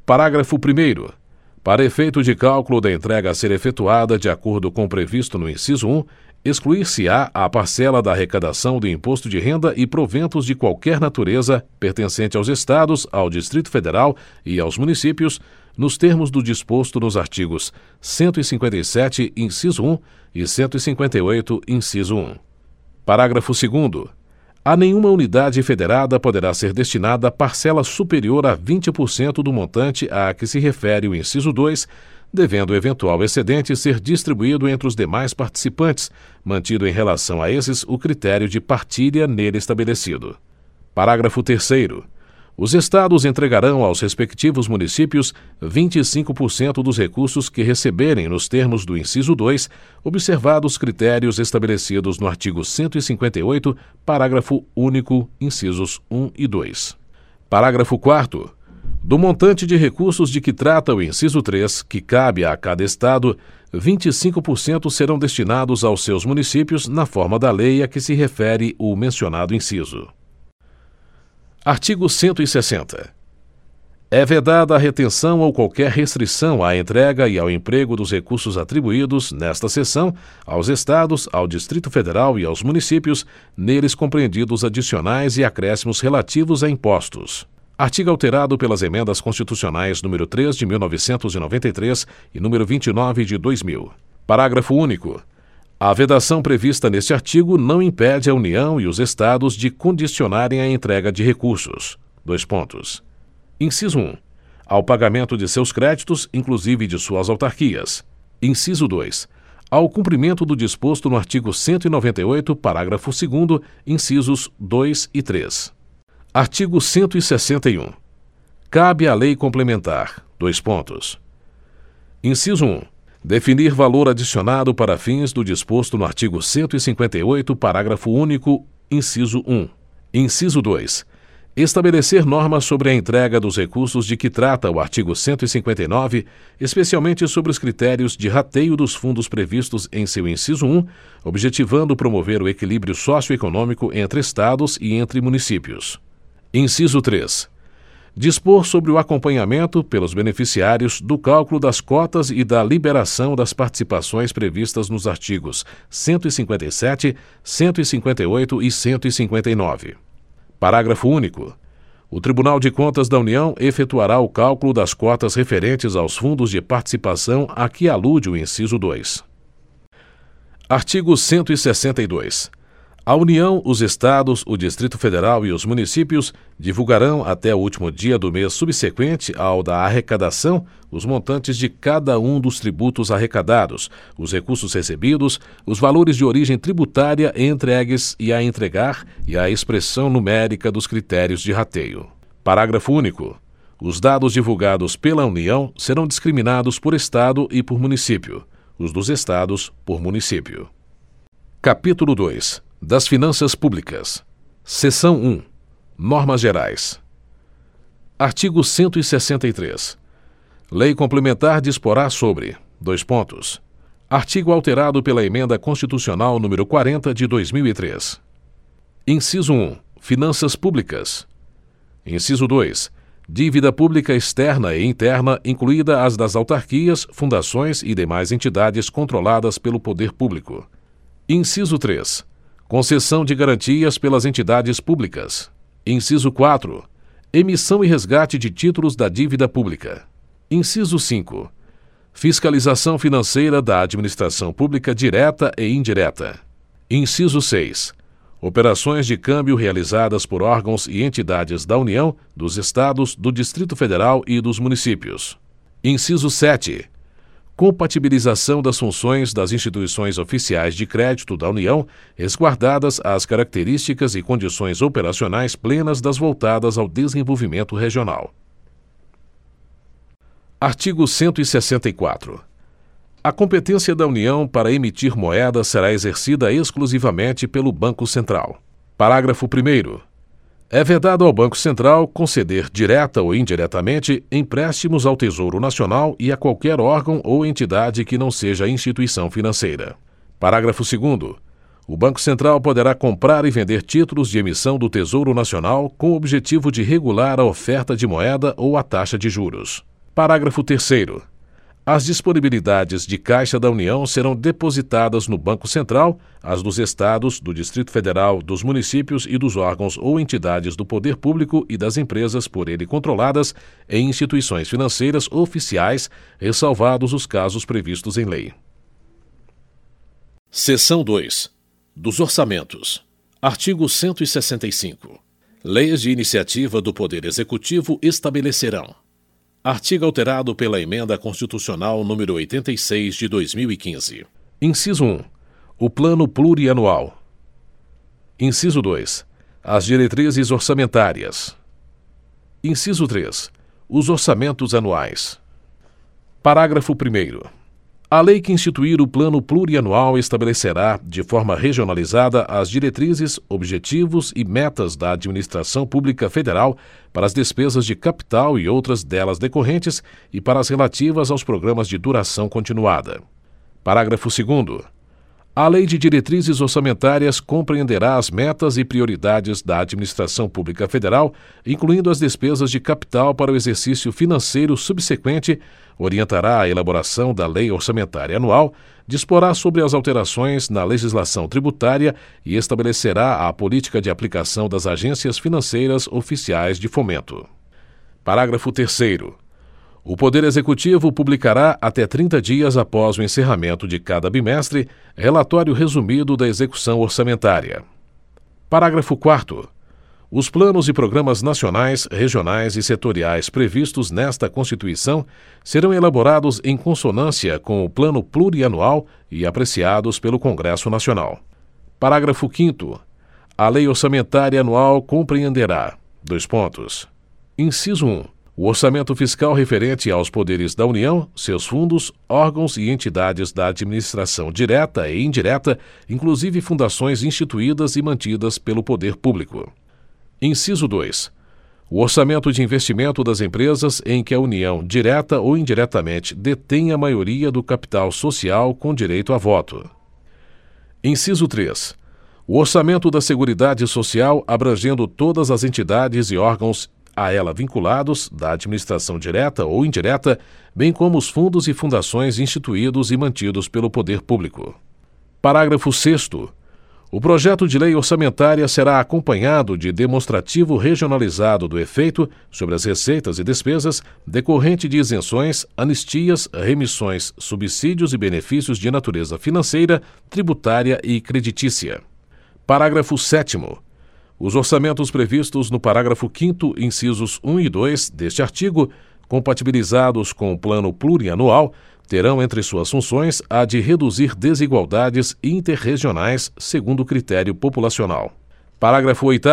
Parágrafo 1 para efeito de cálculo da entrega a ser efetuada de acordo com o previsto no inciso 1, excluir-se-á a parcela da arrecadação do imposto de renda e proventos de qualquer natureza pertencente aos estados ao distrito federal e aos municípios nos termos do disposto nos artigos cento e cinquenta e sete inciso um e cento e cinquenta e oito inciso um. Parágrafo segundo a nenhuma unidade federada poderá ser destinada parcela superior a vinte por cento do montante a que se refere o inciso dois devendo o eventual excedente ser distribuído entre os demais participantes mantido em relação a esses o critério de partilha nele estabelecido. Parágrafo terceiro os estados entregarão aos respectivos municípios vinte e cinco por cento dos recursos que receberem nos termos do inciso dois observados critérios estabelecidos no artigo cento e cinquenta e oito parágrafo único incisos um e dois. Parágrafo quarto. Do montante de recursos de que trata o inciso três que cabe a cada estado vinte e cinco por cento serão destinados aos seus municípios na forma da lei a que se refere o mencionado inciso artigo cento e sessenta. É vedada a retenção ou qualquer restrição à entrega e ao emprego dos recursos atribuídos nesta seção aos estados ao distrito federal e aos municípios neles compreendidos adicionais e acréscimos relativos a impostos. Artigo alterado pelas emendas constitucionais número três de mil novecentos e noventa e três e número vinte e nove de dois mil. Parágrafo único a vedação prevista neste artigo não impede a união e os estados de condicionarem a entrega de recursos. Dois pontos. Inciso um. Ao pagamento de seus créditos inclusive de suas autarquias. Inciso dois. Ao cumprimento do disposto no artigo cento e noventa e oito parágrafo segundo incisos dois e três. Artigo cento e sessenta e um. Cabe à lei complementar. Dois pontos. Inciso um definir valor adicionado para fins do disposto no artigo cento e cinquenta e oito parágrafo único inciso um. Inciso dois. Estabelecer normas sobre a entrega dos recursos de que trata o artigo cento e cinquenta e nove especialmente sobre os critérios de rateio dos fundos previstos em seu inciso um objetivando promover o equilíbrio socioeconômico entre estados e entre municípios. Inciso três dispor sobre o acompanhamento pelos beneficiários do cálculo das cotas e da liberação das participações previstas nos artigos cento e cinquenta e sete cento e cinquenta e oito e cento e cinquenta e nove. Parágrafo único. O tribunal de contas da união efetuará o cálculo das cotas referentes aos fundos de participação a que alude o inciso dois. Artigo cento e sessenta e dois a União, os Estados, o Distrito Federal e os municípios divulgarão até o último dia do mês subsequente ao da arrecadação os montantes de cada um dos tributos arrecadados, os recursos recebidos, os valores de origem tributária entregues e a entregar e a expressão numérica dos critérios de rateio. Parágrafo único. Os dados divulgados pela União serão discriminados por Estado e por município, os dos Estados por município. Capítulo 2 das Finanças Públicas. Seção 1. Normas Gerais. Artigo 163. Lei complementar disporá sobre: dois pontos. Artigo alterado pela Emenda Constitucional número 40 de 2003. Inciso 1. Finanças Públicas. Inciso 2. Dívida pública externa e interna, incluída as das autarquias, fundações e demais entidades controladas pelo poder público. Inciso 3 concessão de garantias pelas entidades públicas. Inciso quatro. Emissão e resgate de títulos da dívida pública. Inciso cinco. Fiscalização financeira da administração pública direta e indireta. Inciso seis. Operações de câmbio realizadas por órgãos e entidades da união dos estados do distrito federal e dos municípios. Inciso sete compatibilização das funções das instituições oficiais de crédito da União, resguardadas as características e condições operacionais plenas das voltadas ao desenvolvimento regional. Artigo 164. A competência da União para emitir moeda será exercida exclusivamente pelo Banco Central. Parágrafo 1. É vedado ao Banco Central conceder direta ou indiretamente empréstimos ao Tesouro Nacional e a qualquer órgão ou entidade que não seja instituição financeira. Parágrafo 2. O Banco Central poderá comprar e vender títulos de emissão do Tesouro Nacional com o objetivo de regular a oferta de moeda ou a taxa de juros. Parágrafo 3. As disponibilidades de caixa da união serão depositadas no banco central as dos estados do distrito federal dos municípios e dos órgãos ou entidades do poder público e das empresas por ele controladas em instituições financeiras oficiais ressalvados os casos previstos em lei. Seção 2 dos orçamentos. Artigo cento e sessenta e cinco. Leis de iniciativa do poder executivo estabelecerão Artigo alterado pela Emenda Constitucional número 86 de 2015. Inciso 1. O Plano Plurianual. Inciso 2. As diretrizes orçamentárias. Inciso 3. Os orçamentos anuais. Parágrafo 1 a lei que instituir o Plano Plurianual estabelecerá, de forma regionalizada, as diretrizes, objetivos e metas da administração pública federal para as despesas de capital e outras delas decorrentes e para as relativas aos programas de duração continuada. Parágrafo 2. A Lei de Diretrizes Orçamentárias compreenderá as metas e prioridades da administração pública federal, incluindo as despesas de capital para o exercício financeiro subsequente, orientará a elaboração da Lei Orçamentária Anual, disporá sobre as alterações na legislação tributária e estabelecerá a política de aplicação das agências financeiras oficiais de fomento. Parágrafo 3. O Poder Executivo publicará, até 30 dias após o encerramento de cada bimestre, relatório resumido da execução orçamentária. Parágrafo 4. Os planos e programas nacionais, regionais e setoriais previstos nesta Constituição serão elaborados em consonância com o Plano Plurianual e apreciados pelo Congresso Nacional. Parágrafo 5. A Lei Orçamentária Anual compreenderá: dois pontos. Inciso 1 o orçamento fiscal referente aos poderes da União, seus fundos, órgãos e entidades da administração direta e indireta, inclusive fundações instituídas e mantidas pelo poder público. Inciso 2. O orçamento de investimento das empresas em que a União, direta ou indiretamente, detém a maioria do capital social com direito a voto. Inciso 3. O orçamento da Seguridade Social abrangendo todas as entidades e órgãos a ela vinculados, da administração direta ou indireta, bem como os fundos e fundações instituídos e mantidos pelo poder público. Parágrafo 6. O projeto de lei orçamentária será acompanhado de demonstrativo regionalizado do efeito sobre as receitas e despesas decorrente de isenções, anistias, remissões, subsídios e benefícios de natureza financeira, tributária e creditícia. Parágrafo 7. Os orçamentos previstos no parágrafo 5, incisos 1 e 2 deste artigo, compatibilizados com o Plano Plurianual, terão entre suas funções a de reduzir desigualdades interregionais segundo critério populacional. Parágrafo 8.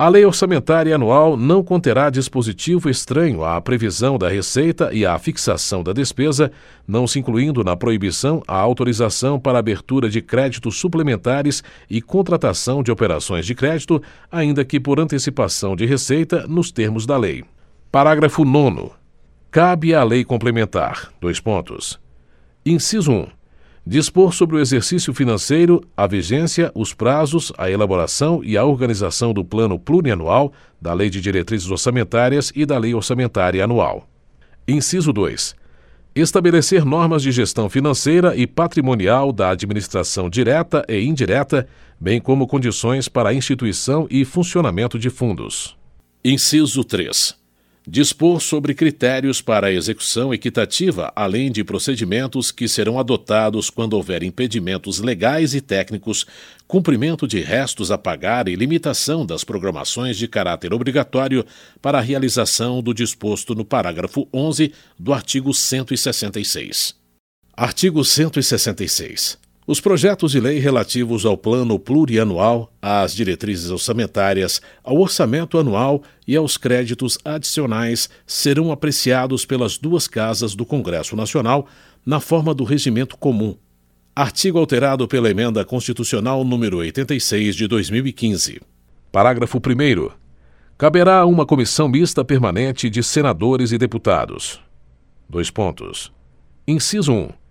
A lei orçamentária anual não conterá dispositivo estranho à previsão da receita e à fixação da despesa, não se incluindo na proibição a autorização para abertura de créditos suplementares e contratação de operações de crédito, ainda que por antecipação de receita, nos termos da lei. Parágrafo 9. Cabe à lei complementar. Dois pontos. Inciso 1 dispor sobre o exercício financeiro, a vigência, os prazos, a elaboração e a organização do plano plurianual, da Lei de Diretrizes Orçamentárias e da Lei Orçamentária Anual. Inciso 2. Estabelecer normas de gestão financeira e patrimonial da administração direta e indireta, bem como condições para a instituição e funcionamento de fundos. Inciso 3 dispor sobre critérios para a execução equitativa, além de procedimentos que serão adotados quando houver impedimentos legais e técnicos, cumprimento de restos a pagar e limitação das programações de caráter obrigatório para a realização do disposto no parágrafo 11 do artigo 166. Artigo 166. Os projetos de lei relativos ao Plano Plurianual, às diretrizes orçamentárias, ao orçamento anual e aos créditos adicionais serão apreciados pelas duas casas do Congresso Nacional na forma do regimento comum. Artigo alterado pela Emenda Constitucional número 86 de 2015. Parágrafo 1 Caberá a uma comissão mista permanente de senadores e deputados. Dois pontos. Inciso 1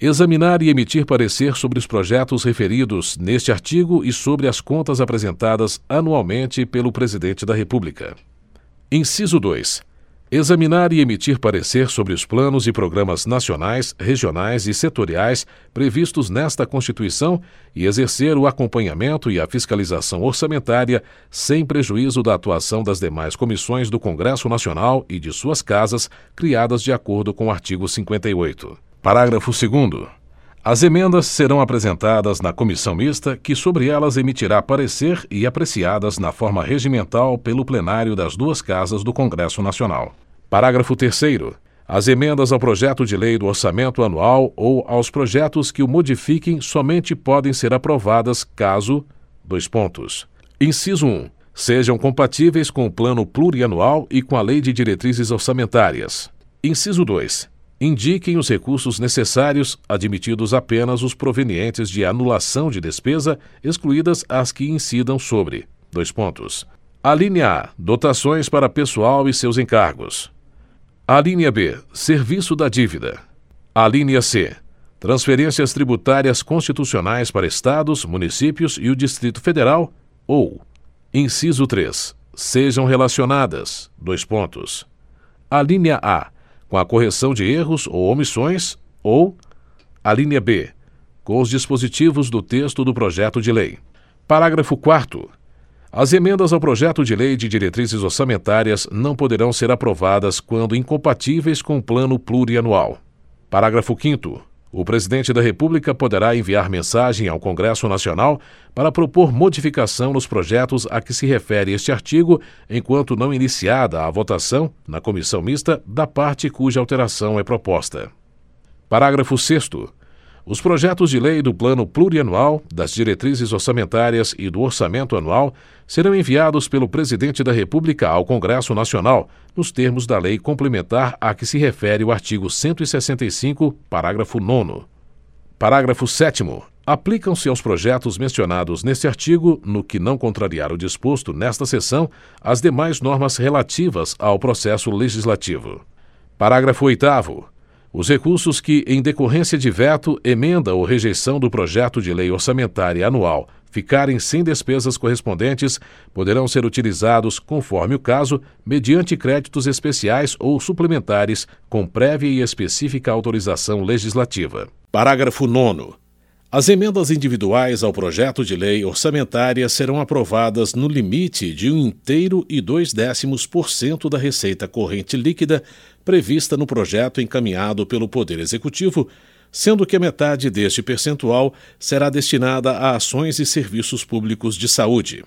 examinar e emitir parecer sobre os projetos referidos neste artigo e sobre as contas apresentadas anualmente pelo Presidente da República. Inciso 2. examinar e emitir parecer sobre os planos e programas nacionais regionais e setoriais previstos nesta constituição e exercer o acompanhamento e a fiscalização orçamentária sem prejuízo da atuação das demais comissões do congresso nacional e de suas casas criadas de acordo com o artigo cinquenta e oito parágrafo segundo as emendas serão apresentadas na comissão mista, que sobre elas emitirá parecer e apreciadas na forma regimental pelo plenário das duas casas do Congresso Nacional. Parágrafo terceiro. As emendas ao projeto de lei do orçamento anual ou aos projetos que o modifiquem somente podem ser aprovadas caso. Dois pontos. Inciso 1. Sejam compatíveis com o plano plurianual e com a lei de diretrizes orçamentárias. Inciso 2 indiquem os recursos necessários, admitidos apenas os provenientes de anulação de despesa, excluídas as que incidam sobre. Dois pontos. A linha A. Dotações para pessoal e seus encargos. A linha B. Serviço da dívida. A linha C. Transferências tributárias constitucionais para estados, municípios e o Distrito Federal ou inciso 3. Sejam relacionadas. Dois pontos. A linha A com a correção de erros ou omissões, ou a linha B, com os dispositivos do texto do projeto de lei. Parágrafo 4. As emendas ao projeto de lei de diretrizes orçamentárias não poderão ser aprovadas quando incompatíveis com o plano plurianual. Parágrafo 5. O presidente da República poderá enviar mensagem ao Congresso Nacional para propor modificação nos projetos a que se refere este artigo, enquanto não iniciada a votação na comissão mista da parte cuja alteração é proposta. Parágrafo 6. Os projetos de lei do Plano Plurianual, das diretrizes orçamentárias e do orçamento anual serão enviados pelo Presidente da República ao Congresso Nacional, nos termos da lei complementar a que se refere o artigo 165, parágrafo 9. Parágrafo 7. Aplicam-se aos projetos mencionados neste artigo, no que não contrariar o disposto nesta seção, as demais normas relativas ao processo legislativo. Parágrafo 8. Os recursos que, em decorrência de veto, emenda ou rejeição do projeto de lei orçamentária anual ficarem sem despesas correspondentes, poderão ser utilizados, conforme o caso, mediante créditos especiais ou suplementares, com prévia e específica autorização legislativa. Parágrafo 9. As emendas individuais ao projeto de lei orçamentária serão aprovadas no limite de um inteiro e dois décimos por cento da receita corrente líquida prevista no projeto encaminhado pelo Poder Executivo, sendo que metade deste percentual será destinada a ações e serviços públicos de saúde.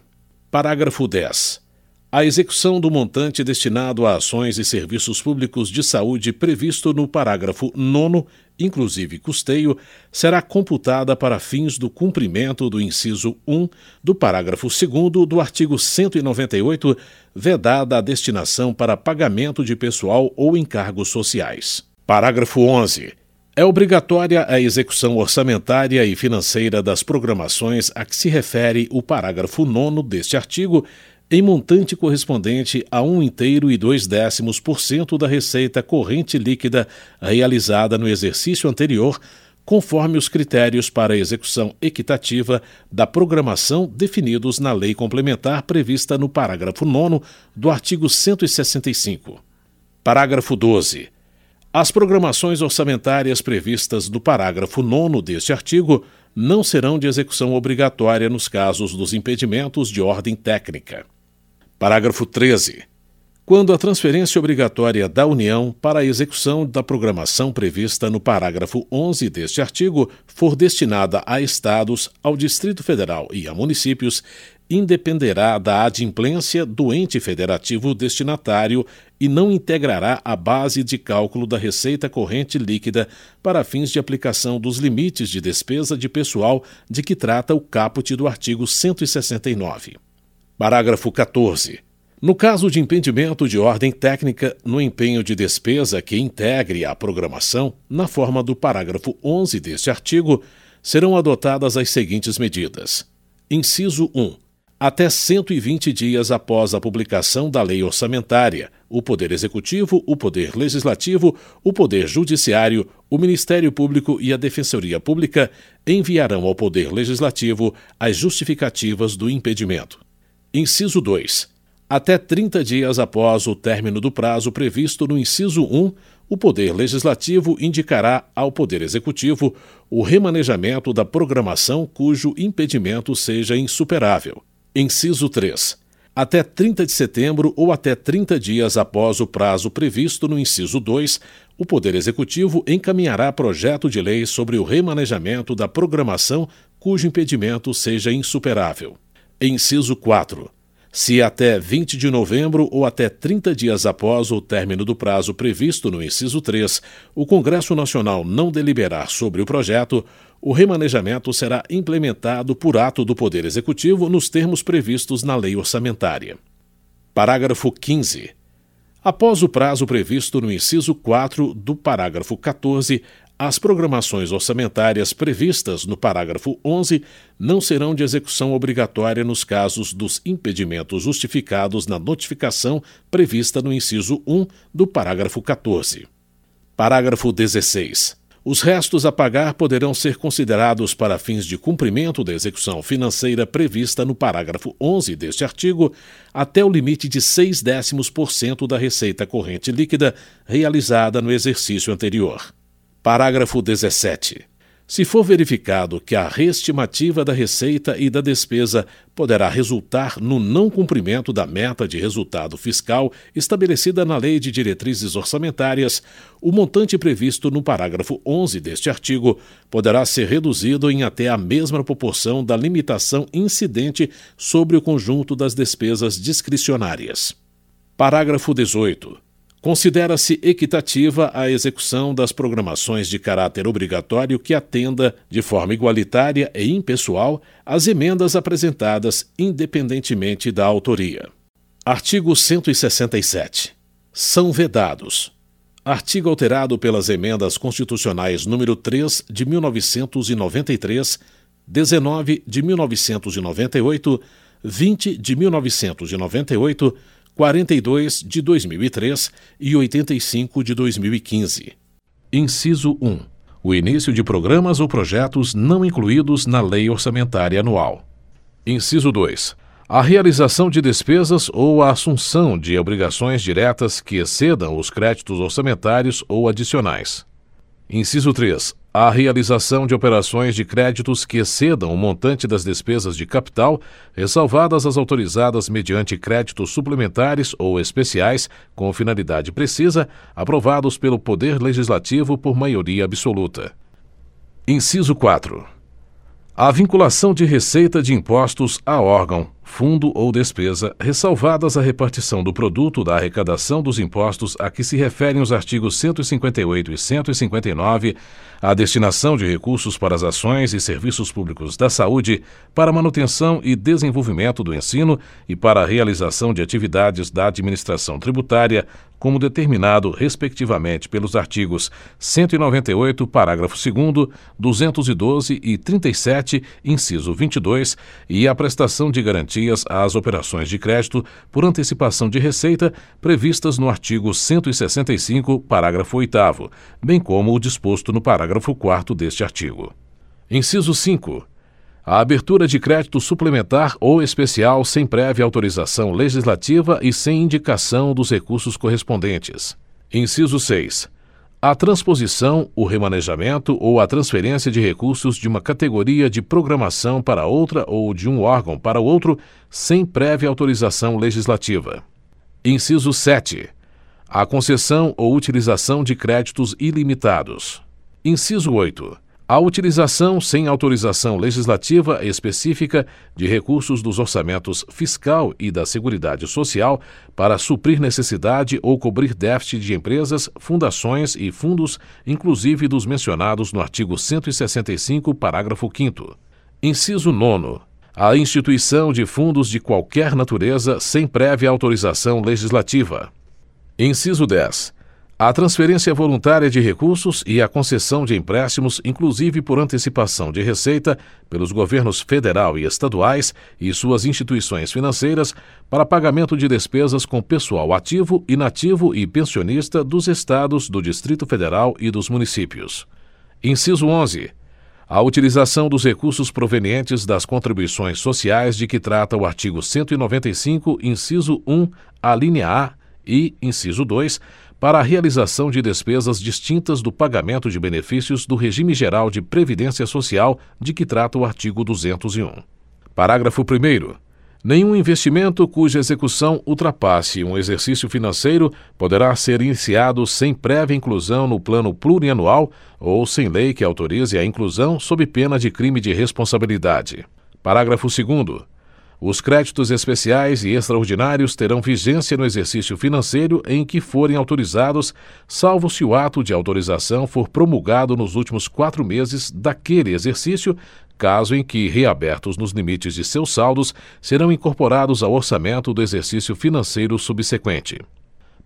Parágrafo 10. A execução do montante destinado a ações e serviços públicos de saúde previsto no parágrafo 9, inclusive custeio, será computada para fins do cumprimento do inciso 1 do parágrafo 2 do artigo 198, vedada a destinação para pagamento de pessoal ou encargos sociais. Parágrafo 11. É obrigatória a execução orçamentária e financeira das programações a que se refere o parágrafo 9 deste artigo em montante correspondente a um inteiro e dois décimos por cento da receita corrente líquida realizada no exercício anterior, conforme os critérios para execução equitativa da programação definidos na lei complementar prevista no parágrafo 9 do artigo 165. Parágrafo 12. As programações orçamentárias previstas no parágrafo 9 deste artigo não serão de execução obrigatória nos casos dos impedimentos de ordem técnica. Parágrafo 13. Quando a transferência obrigatória da União para a execução da programação prevista no parágrafo 11 deste artigo for destinada a estados, ao Distrito Federal e a municípios, independerá da adimplência do ente federativo destinatário e não integrará a base de cálculo da receita corrente líquida para fins de aplicação dos limites de despesa de pessoal de que trata o caput do artigo 169. Parágrafo 14. No caso de impedimento de ordem técnica no empenho de despesa que integre a programação, na forma do parágrafo 11 deste artigo, serão adotadas as seguintes medidas: Inciso 1. Até 120 dias após a publicação da lei orçamentária, o Poder Executivo, o Poder Legislativo, o Poder Judiciário, o Ministério Público e a Defensoria Pública enviarão ao Poder Legislativo as justificativas do impedimento. Inciso 2. Até 30 dias após o término do prazo previsto no inciso 1, o Poder Legislativo indicará ao Poder Executivo o remanejamento da programação cujo impedimento seja insuperável. Inciso 3. Até 30 de setembro ou até 30 dias após o prazo previsto no inciso 2, o Poder Executivo encaminhará projeto de lei sobre o remanejamento da programação cujo impedimento seja insuperável. Inciso 4. Se até 20 de novembro ou até 30 dias após o término do prazo previsto no inciso 3, o Congresso Nacional não deliberar sobre o projeto, o remanejamento será implementado por ato do Poder Executivo nos termos previstos na lei orçamentária. Parágrafo 15. Após o prazo previsto no inciso 4 do parágrafo 14, as programações orçamentárias previstas no parágrafo 11 não serão de execução obrigatória nos casos dos impedimentos justificados na notificação prevista no inciso 1 do parágrafo 14. Parágrafo 16. Os restos a pagar poderão ser considerados para fins de cumprimento da execução financeira prevista no parágrafo 11 deste artigo, até o limite de 6 décimos por cento da receita corrente líquida realizada no exercício anterior. Parágrafo 17. Se for verificado que a reestimativa da receita e da despesa poderá resultar no não cumprimento da meta de resultado fiscal estabelecida na Lei de Diretrizes Orçamentárias, o montante previsto no parágrafo 11 deste artigo poderá ser reduzido em até a mesma proporção da limitação incidente sobre o conjunto das despesas discricionárias. Parágrafo 18. Considera-se equitativa a execução das programações de caráter obrigatório que atenda, de forma igualitária e impessoal, às emendas apresentadas independentemente da autoria. Artigo 167. São vedados. Artigo alterado pelas emendas constitucionais número 3 de 1993, 19 de 1998, 20 de 1998 42 de 2003 e 85 de 2015. Inciso 1. O início de programas ou projetos não incluídos na Lei Orçamentária Anual. Inciso 2. A realização de despesas ou a assunção de obrigações diretas que excedam os créditos orçamentários ou adicionais. Inciso 3 a realização de operações de créditos que excedam o montante das despesas de capital, ressalvadas as autorizadas mediante créditos suplementares ou especiais, com finalidade precisa, aprovados pelo Poder Legislativo por maioria absoluta. Inciso 4. A vinculação de receita de impostos a órgão, fundo ou despesa, ressalvadas a repartição do produto da arrecadação dos impostos a que se referem os artigos 158 e 159, a destinação de recursos para as ações e serviços públicos da saúde, para manutenção e desenvolvimento do ensino e para a realização de atividades da administração tributária, como determinado, respectivamente, pelos artigos 198, parágrafo 2, 212 e 37, inciso 22, e a prestação de garantias às operações de crédito por antecipação de receita previstas no artigo 165, parágrafo 8, bem como o disposto no parágrafo 4 deste artigo. Inciso 5 a abertura de crédito suplementar ou especial sem prévia autorização legislativa e sem indicação dos recursos correspondentes. Inciso 6. A transposição, o remanejamento ou a transferência de recursos de uma categoria de programação para outra ou de um órgão para outro sem prévia autorização legislativa. Inciso 7. A concessão ou utilização de créditos ilimitados. Inciso 8 a utilização sem autorização legislativa específica de recursos dos orçamentos fiscal e da Seguridade Social para suprir necessidade ou cobrir déficit de empresas, fundações e fundos, inclusive dos mencionados no artigo 165, parágrafo 5 Inciso 9 a instituição de fundos de qualquer natureza sem prévia autorização legislativa. Inciso 10 a transferência voluntária de recursos e a concessão de empréstimos, inclusive por antecipação de receita, pelos governos federal e estaduais e suas instituições financeiras para pagamento de despesas com pessoal ativo, inativo e pensionista dos estados, do Distrito Federal e dos municípios. Inciso 11 a utilização dos recursos provenientes das contribuições sociais de que trata o artigo cento e noventa e cinco inciso um alínea a e inciso dois para a realização de despesas distintas do pagamento de benefícios do regime geral de previdência social de que trata o artigo duzentos e um parágrafo primeiro Nenhum investimento cuja execução ultrapasse um exercício financeiro poderá ser iniciado sem prévia inclusão no plano plurianual ou sem lei que autorize a inclusão sob pena de crime de responsabilidade. Parágrafo segundo. Os créditos especiais e extraordinários terão vigência no exercício financeiro em que forem autorizados, salvo se o ato de autorização for promulgado nos últimos quatro meses daquele exercício, caso em que, reabertos nos limites de seus saldos, serão incorporados ao orçamento do exercício financeiro subsequente.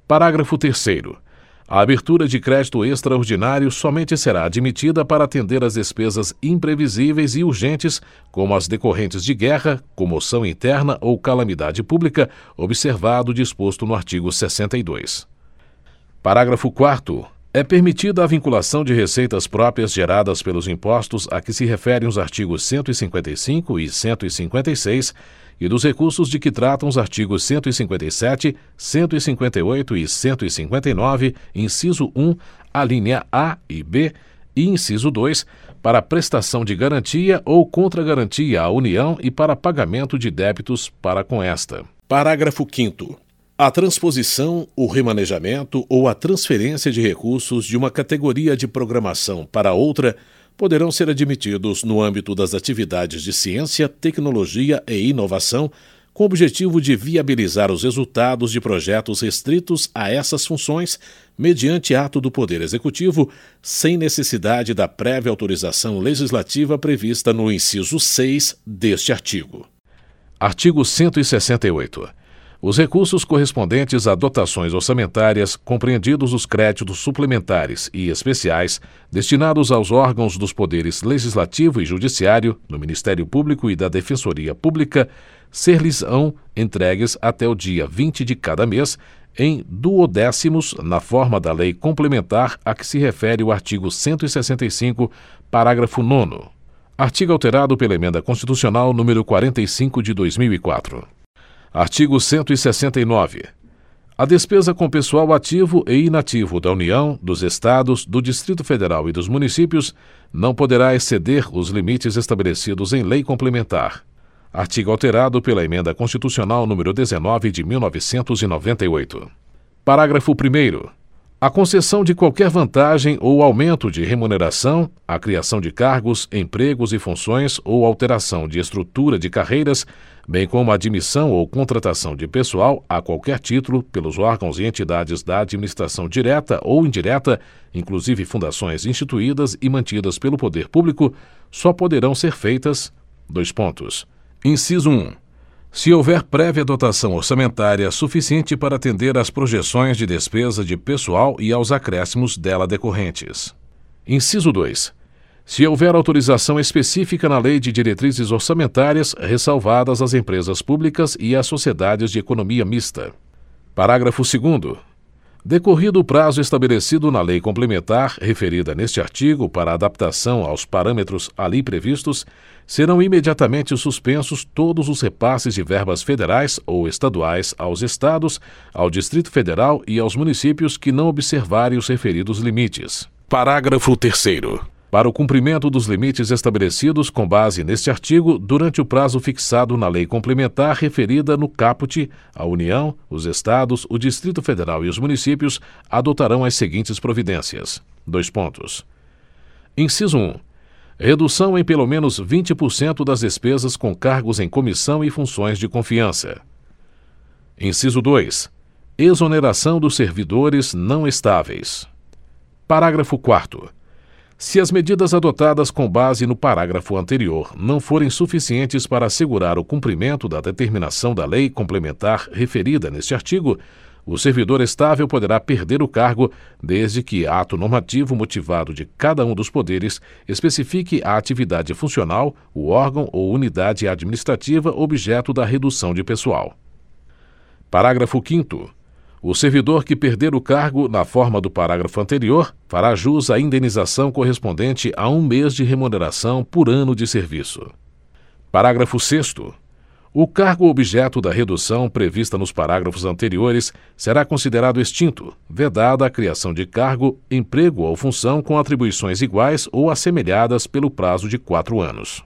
Parágrafo terceiro. A abertura de crédito extraordinário somente será admitida para atender às despesas imprevisíveis e urgentes, como as decorrentes de guerra, comoção interna ou calamidade pública, observado o disposto no artigo 62. Parágrafo 4 é permitida a vinculação de receitas próprias geradas pelos impostos a que se referem os artigos cento e cinquenta e cinco e cento e cinquenta e seis e dos recursos de que tratam os artigos cento e cinquenta e sete, cento e cinquenta e oito e cento e cinquenta e nove, inciso um, alínea A e B, e inciso dois, para prestação de garantia ou contragarantia à União e para pagamento de débitos para com esta. Parágrafo quinto. A transposição, o remanejamento ou a transferência de recursos de uma categoria de programação para outra poderão ser admitidos no âmbito das atividades de ciência, tecnologia e inovação, com o objetivo de viabilizar os resultados de projetos restritos a essas funções, mediante ato do Poder Executivo, sem necessidade da prévia autorização legislativa prevista no inciso 6 deste artigo. Artigo 168. Os recursos correspondentes a dotações orçamentárias, compreendidos os créditos suplementares e especiais, destinados aos órgãos dos poderes legislativo e judiciário, do Ministério Público e da Defensoria Pública, ser-lhes-ão entregues até o dia 20 de cada mês, em duodécimos, na forma da lei complementar a que se refere o artigo 165, parágrafo 9. Artigo alterado pela Emenda Constitucional número 45 de 2004. Artigo cento e sessenta e nove. A despesa com pessoal ativo e inativo da União, dos Estados, do Distrito Federal e dos municípios não poderá exceder os limites estabelecidos em lei complementar. Artigo alterado pela Emenda Constitucional número 19 de 1998. Parágrafo primeiro. A concessão de qualquer vantagem ou aumento de remuneração, a criação de cargos, empregos e funções ou alteração de estrutura de carreiras, bem como a admissão ou contratação de pessoal a qualquer título pelos órgãos e entidades da administração direta ou indireta, inclusive fundações instituídas e mantidas pelo poder público, só poderão ser feitas. Dois pontos. Inciso 1 se houver prévia dotação orçamentária suficiente para atender às projeções de despesa de pessoal e aos acréscimos dela decorrentes. Inciso 2. Se houver autorização específica na Lei de Diretrizes Orçamentárias, ressalvadas as empresas públicas e as sociedades de economia mista. Parágrafo 2. Decorrido o prazo estabelecido na lei complementar referida neste artigo para adaptação aos parâmetros ali previstos, serão imediatamente suspensos todos os repasses de verbas federais ou estaduais aos estados, ao Distrito Federal e aos municípios que não observarem os referidos limites. Parágrafo 3 para o cumprimento dos limites estabelecidos com base neste artigo durante o prazo fixado na lei complementar referida no caput, a União, os Estados, o Distrito Federal e os municípios adotarão as seguintes providências. Dois pontos. Inciso 1. Redução em pelo menos 20% das despesas com cargos em comissão e funções de confiança. Inciso 2. Exoneração dos servidores não estáveis. Parágrafo 4 se as medidas adotadas com base no parágrafo anterior não forem suficientes para assegurar o cumprimento da determinação da lei complementar referida neste artigo, o servidor estável poderá perder o cargo desde que ato normativo motivado de cada um dos poderes especifique a atividade funcional, o órgão ou unidade administrativa objeto da redução de pessoal. Parágrafo 5 o servidor que perder o cargo na forma do parágrafo anterior fará jus à indenização correspondente a um mês de remuneração por ano de serviço. Parágrafo sexto. O cargo objeto da redução prevista nos parágrafos anteriores será considerado extinto vedada a criação de cargo emprego ou função com atribuições iguais ou assemelhadas pelo prazo de quatro anos.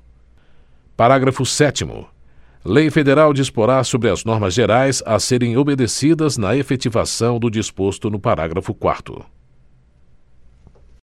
Parágrafo sétimo lei federal disporá sobre as normas gerais a serem obedecidas na efetivação do disposto no parágrafo quarto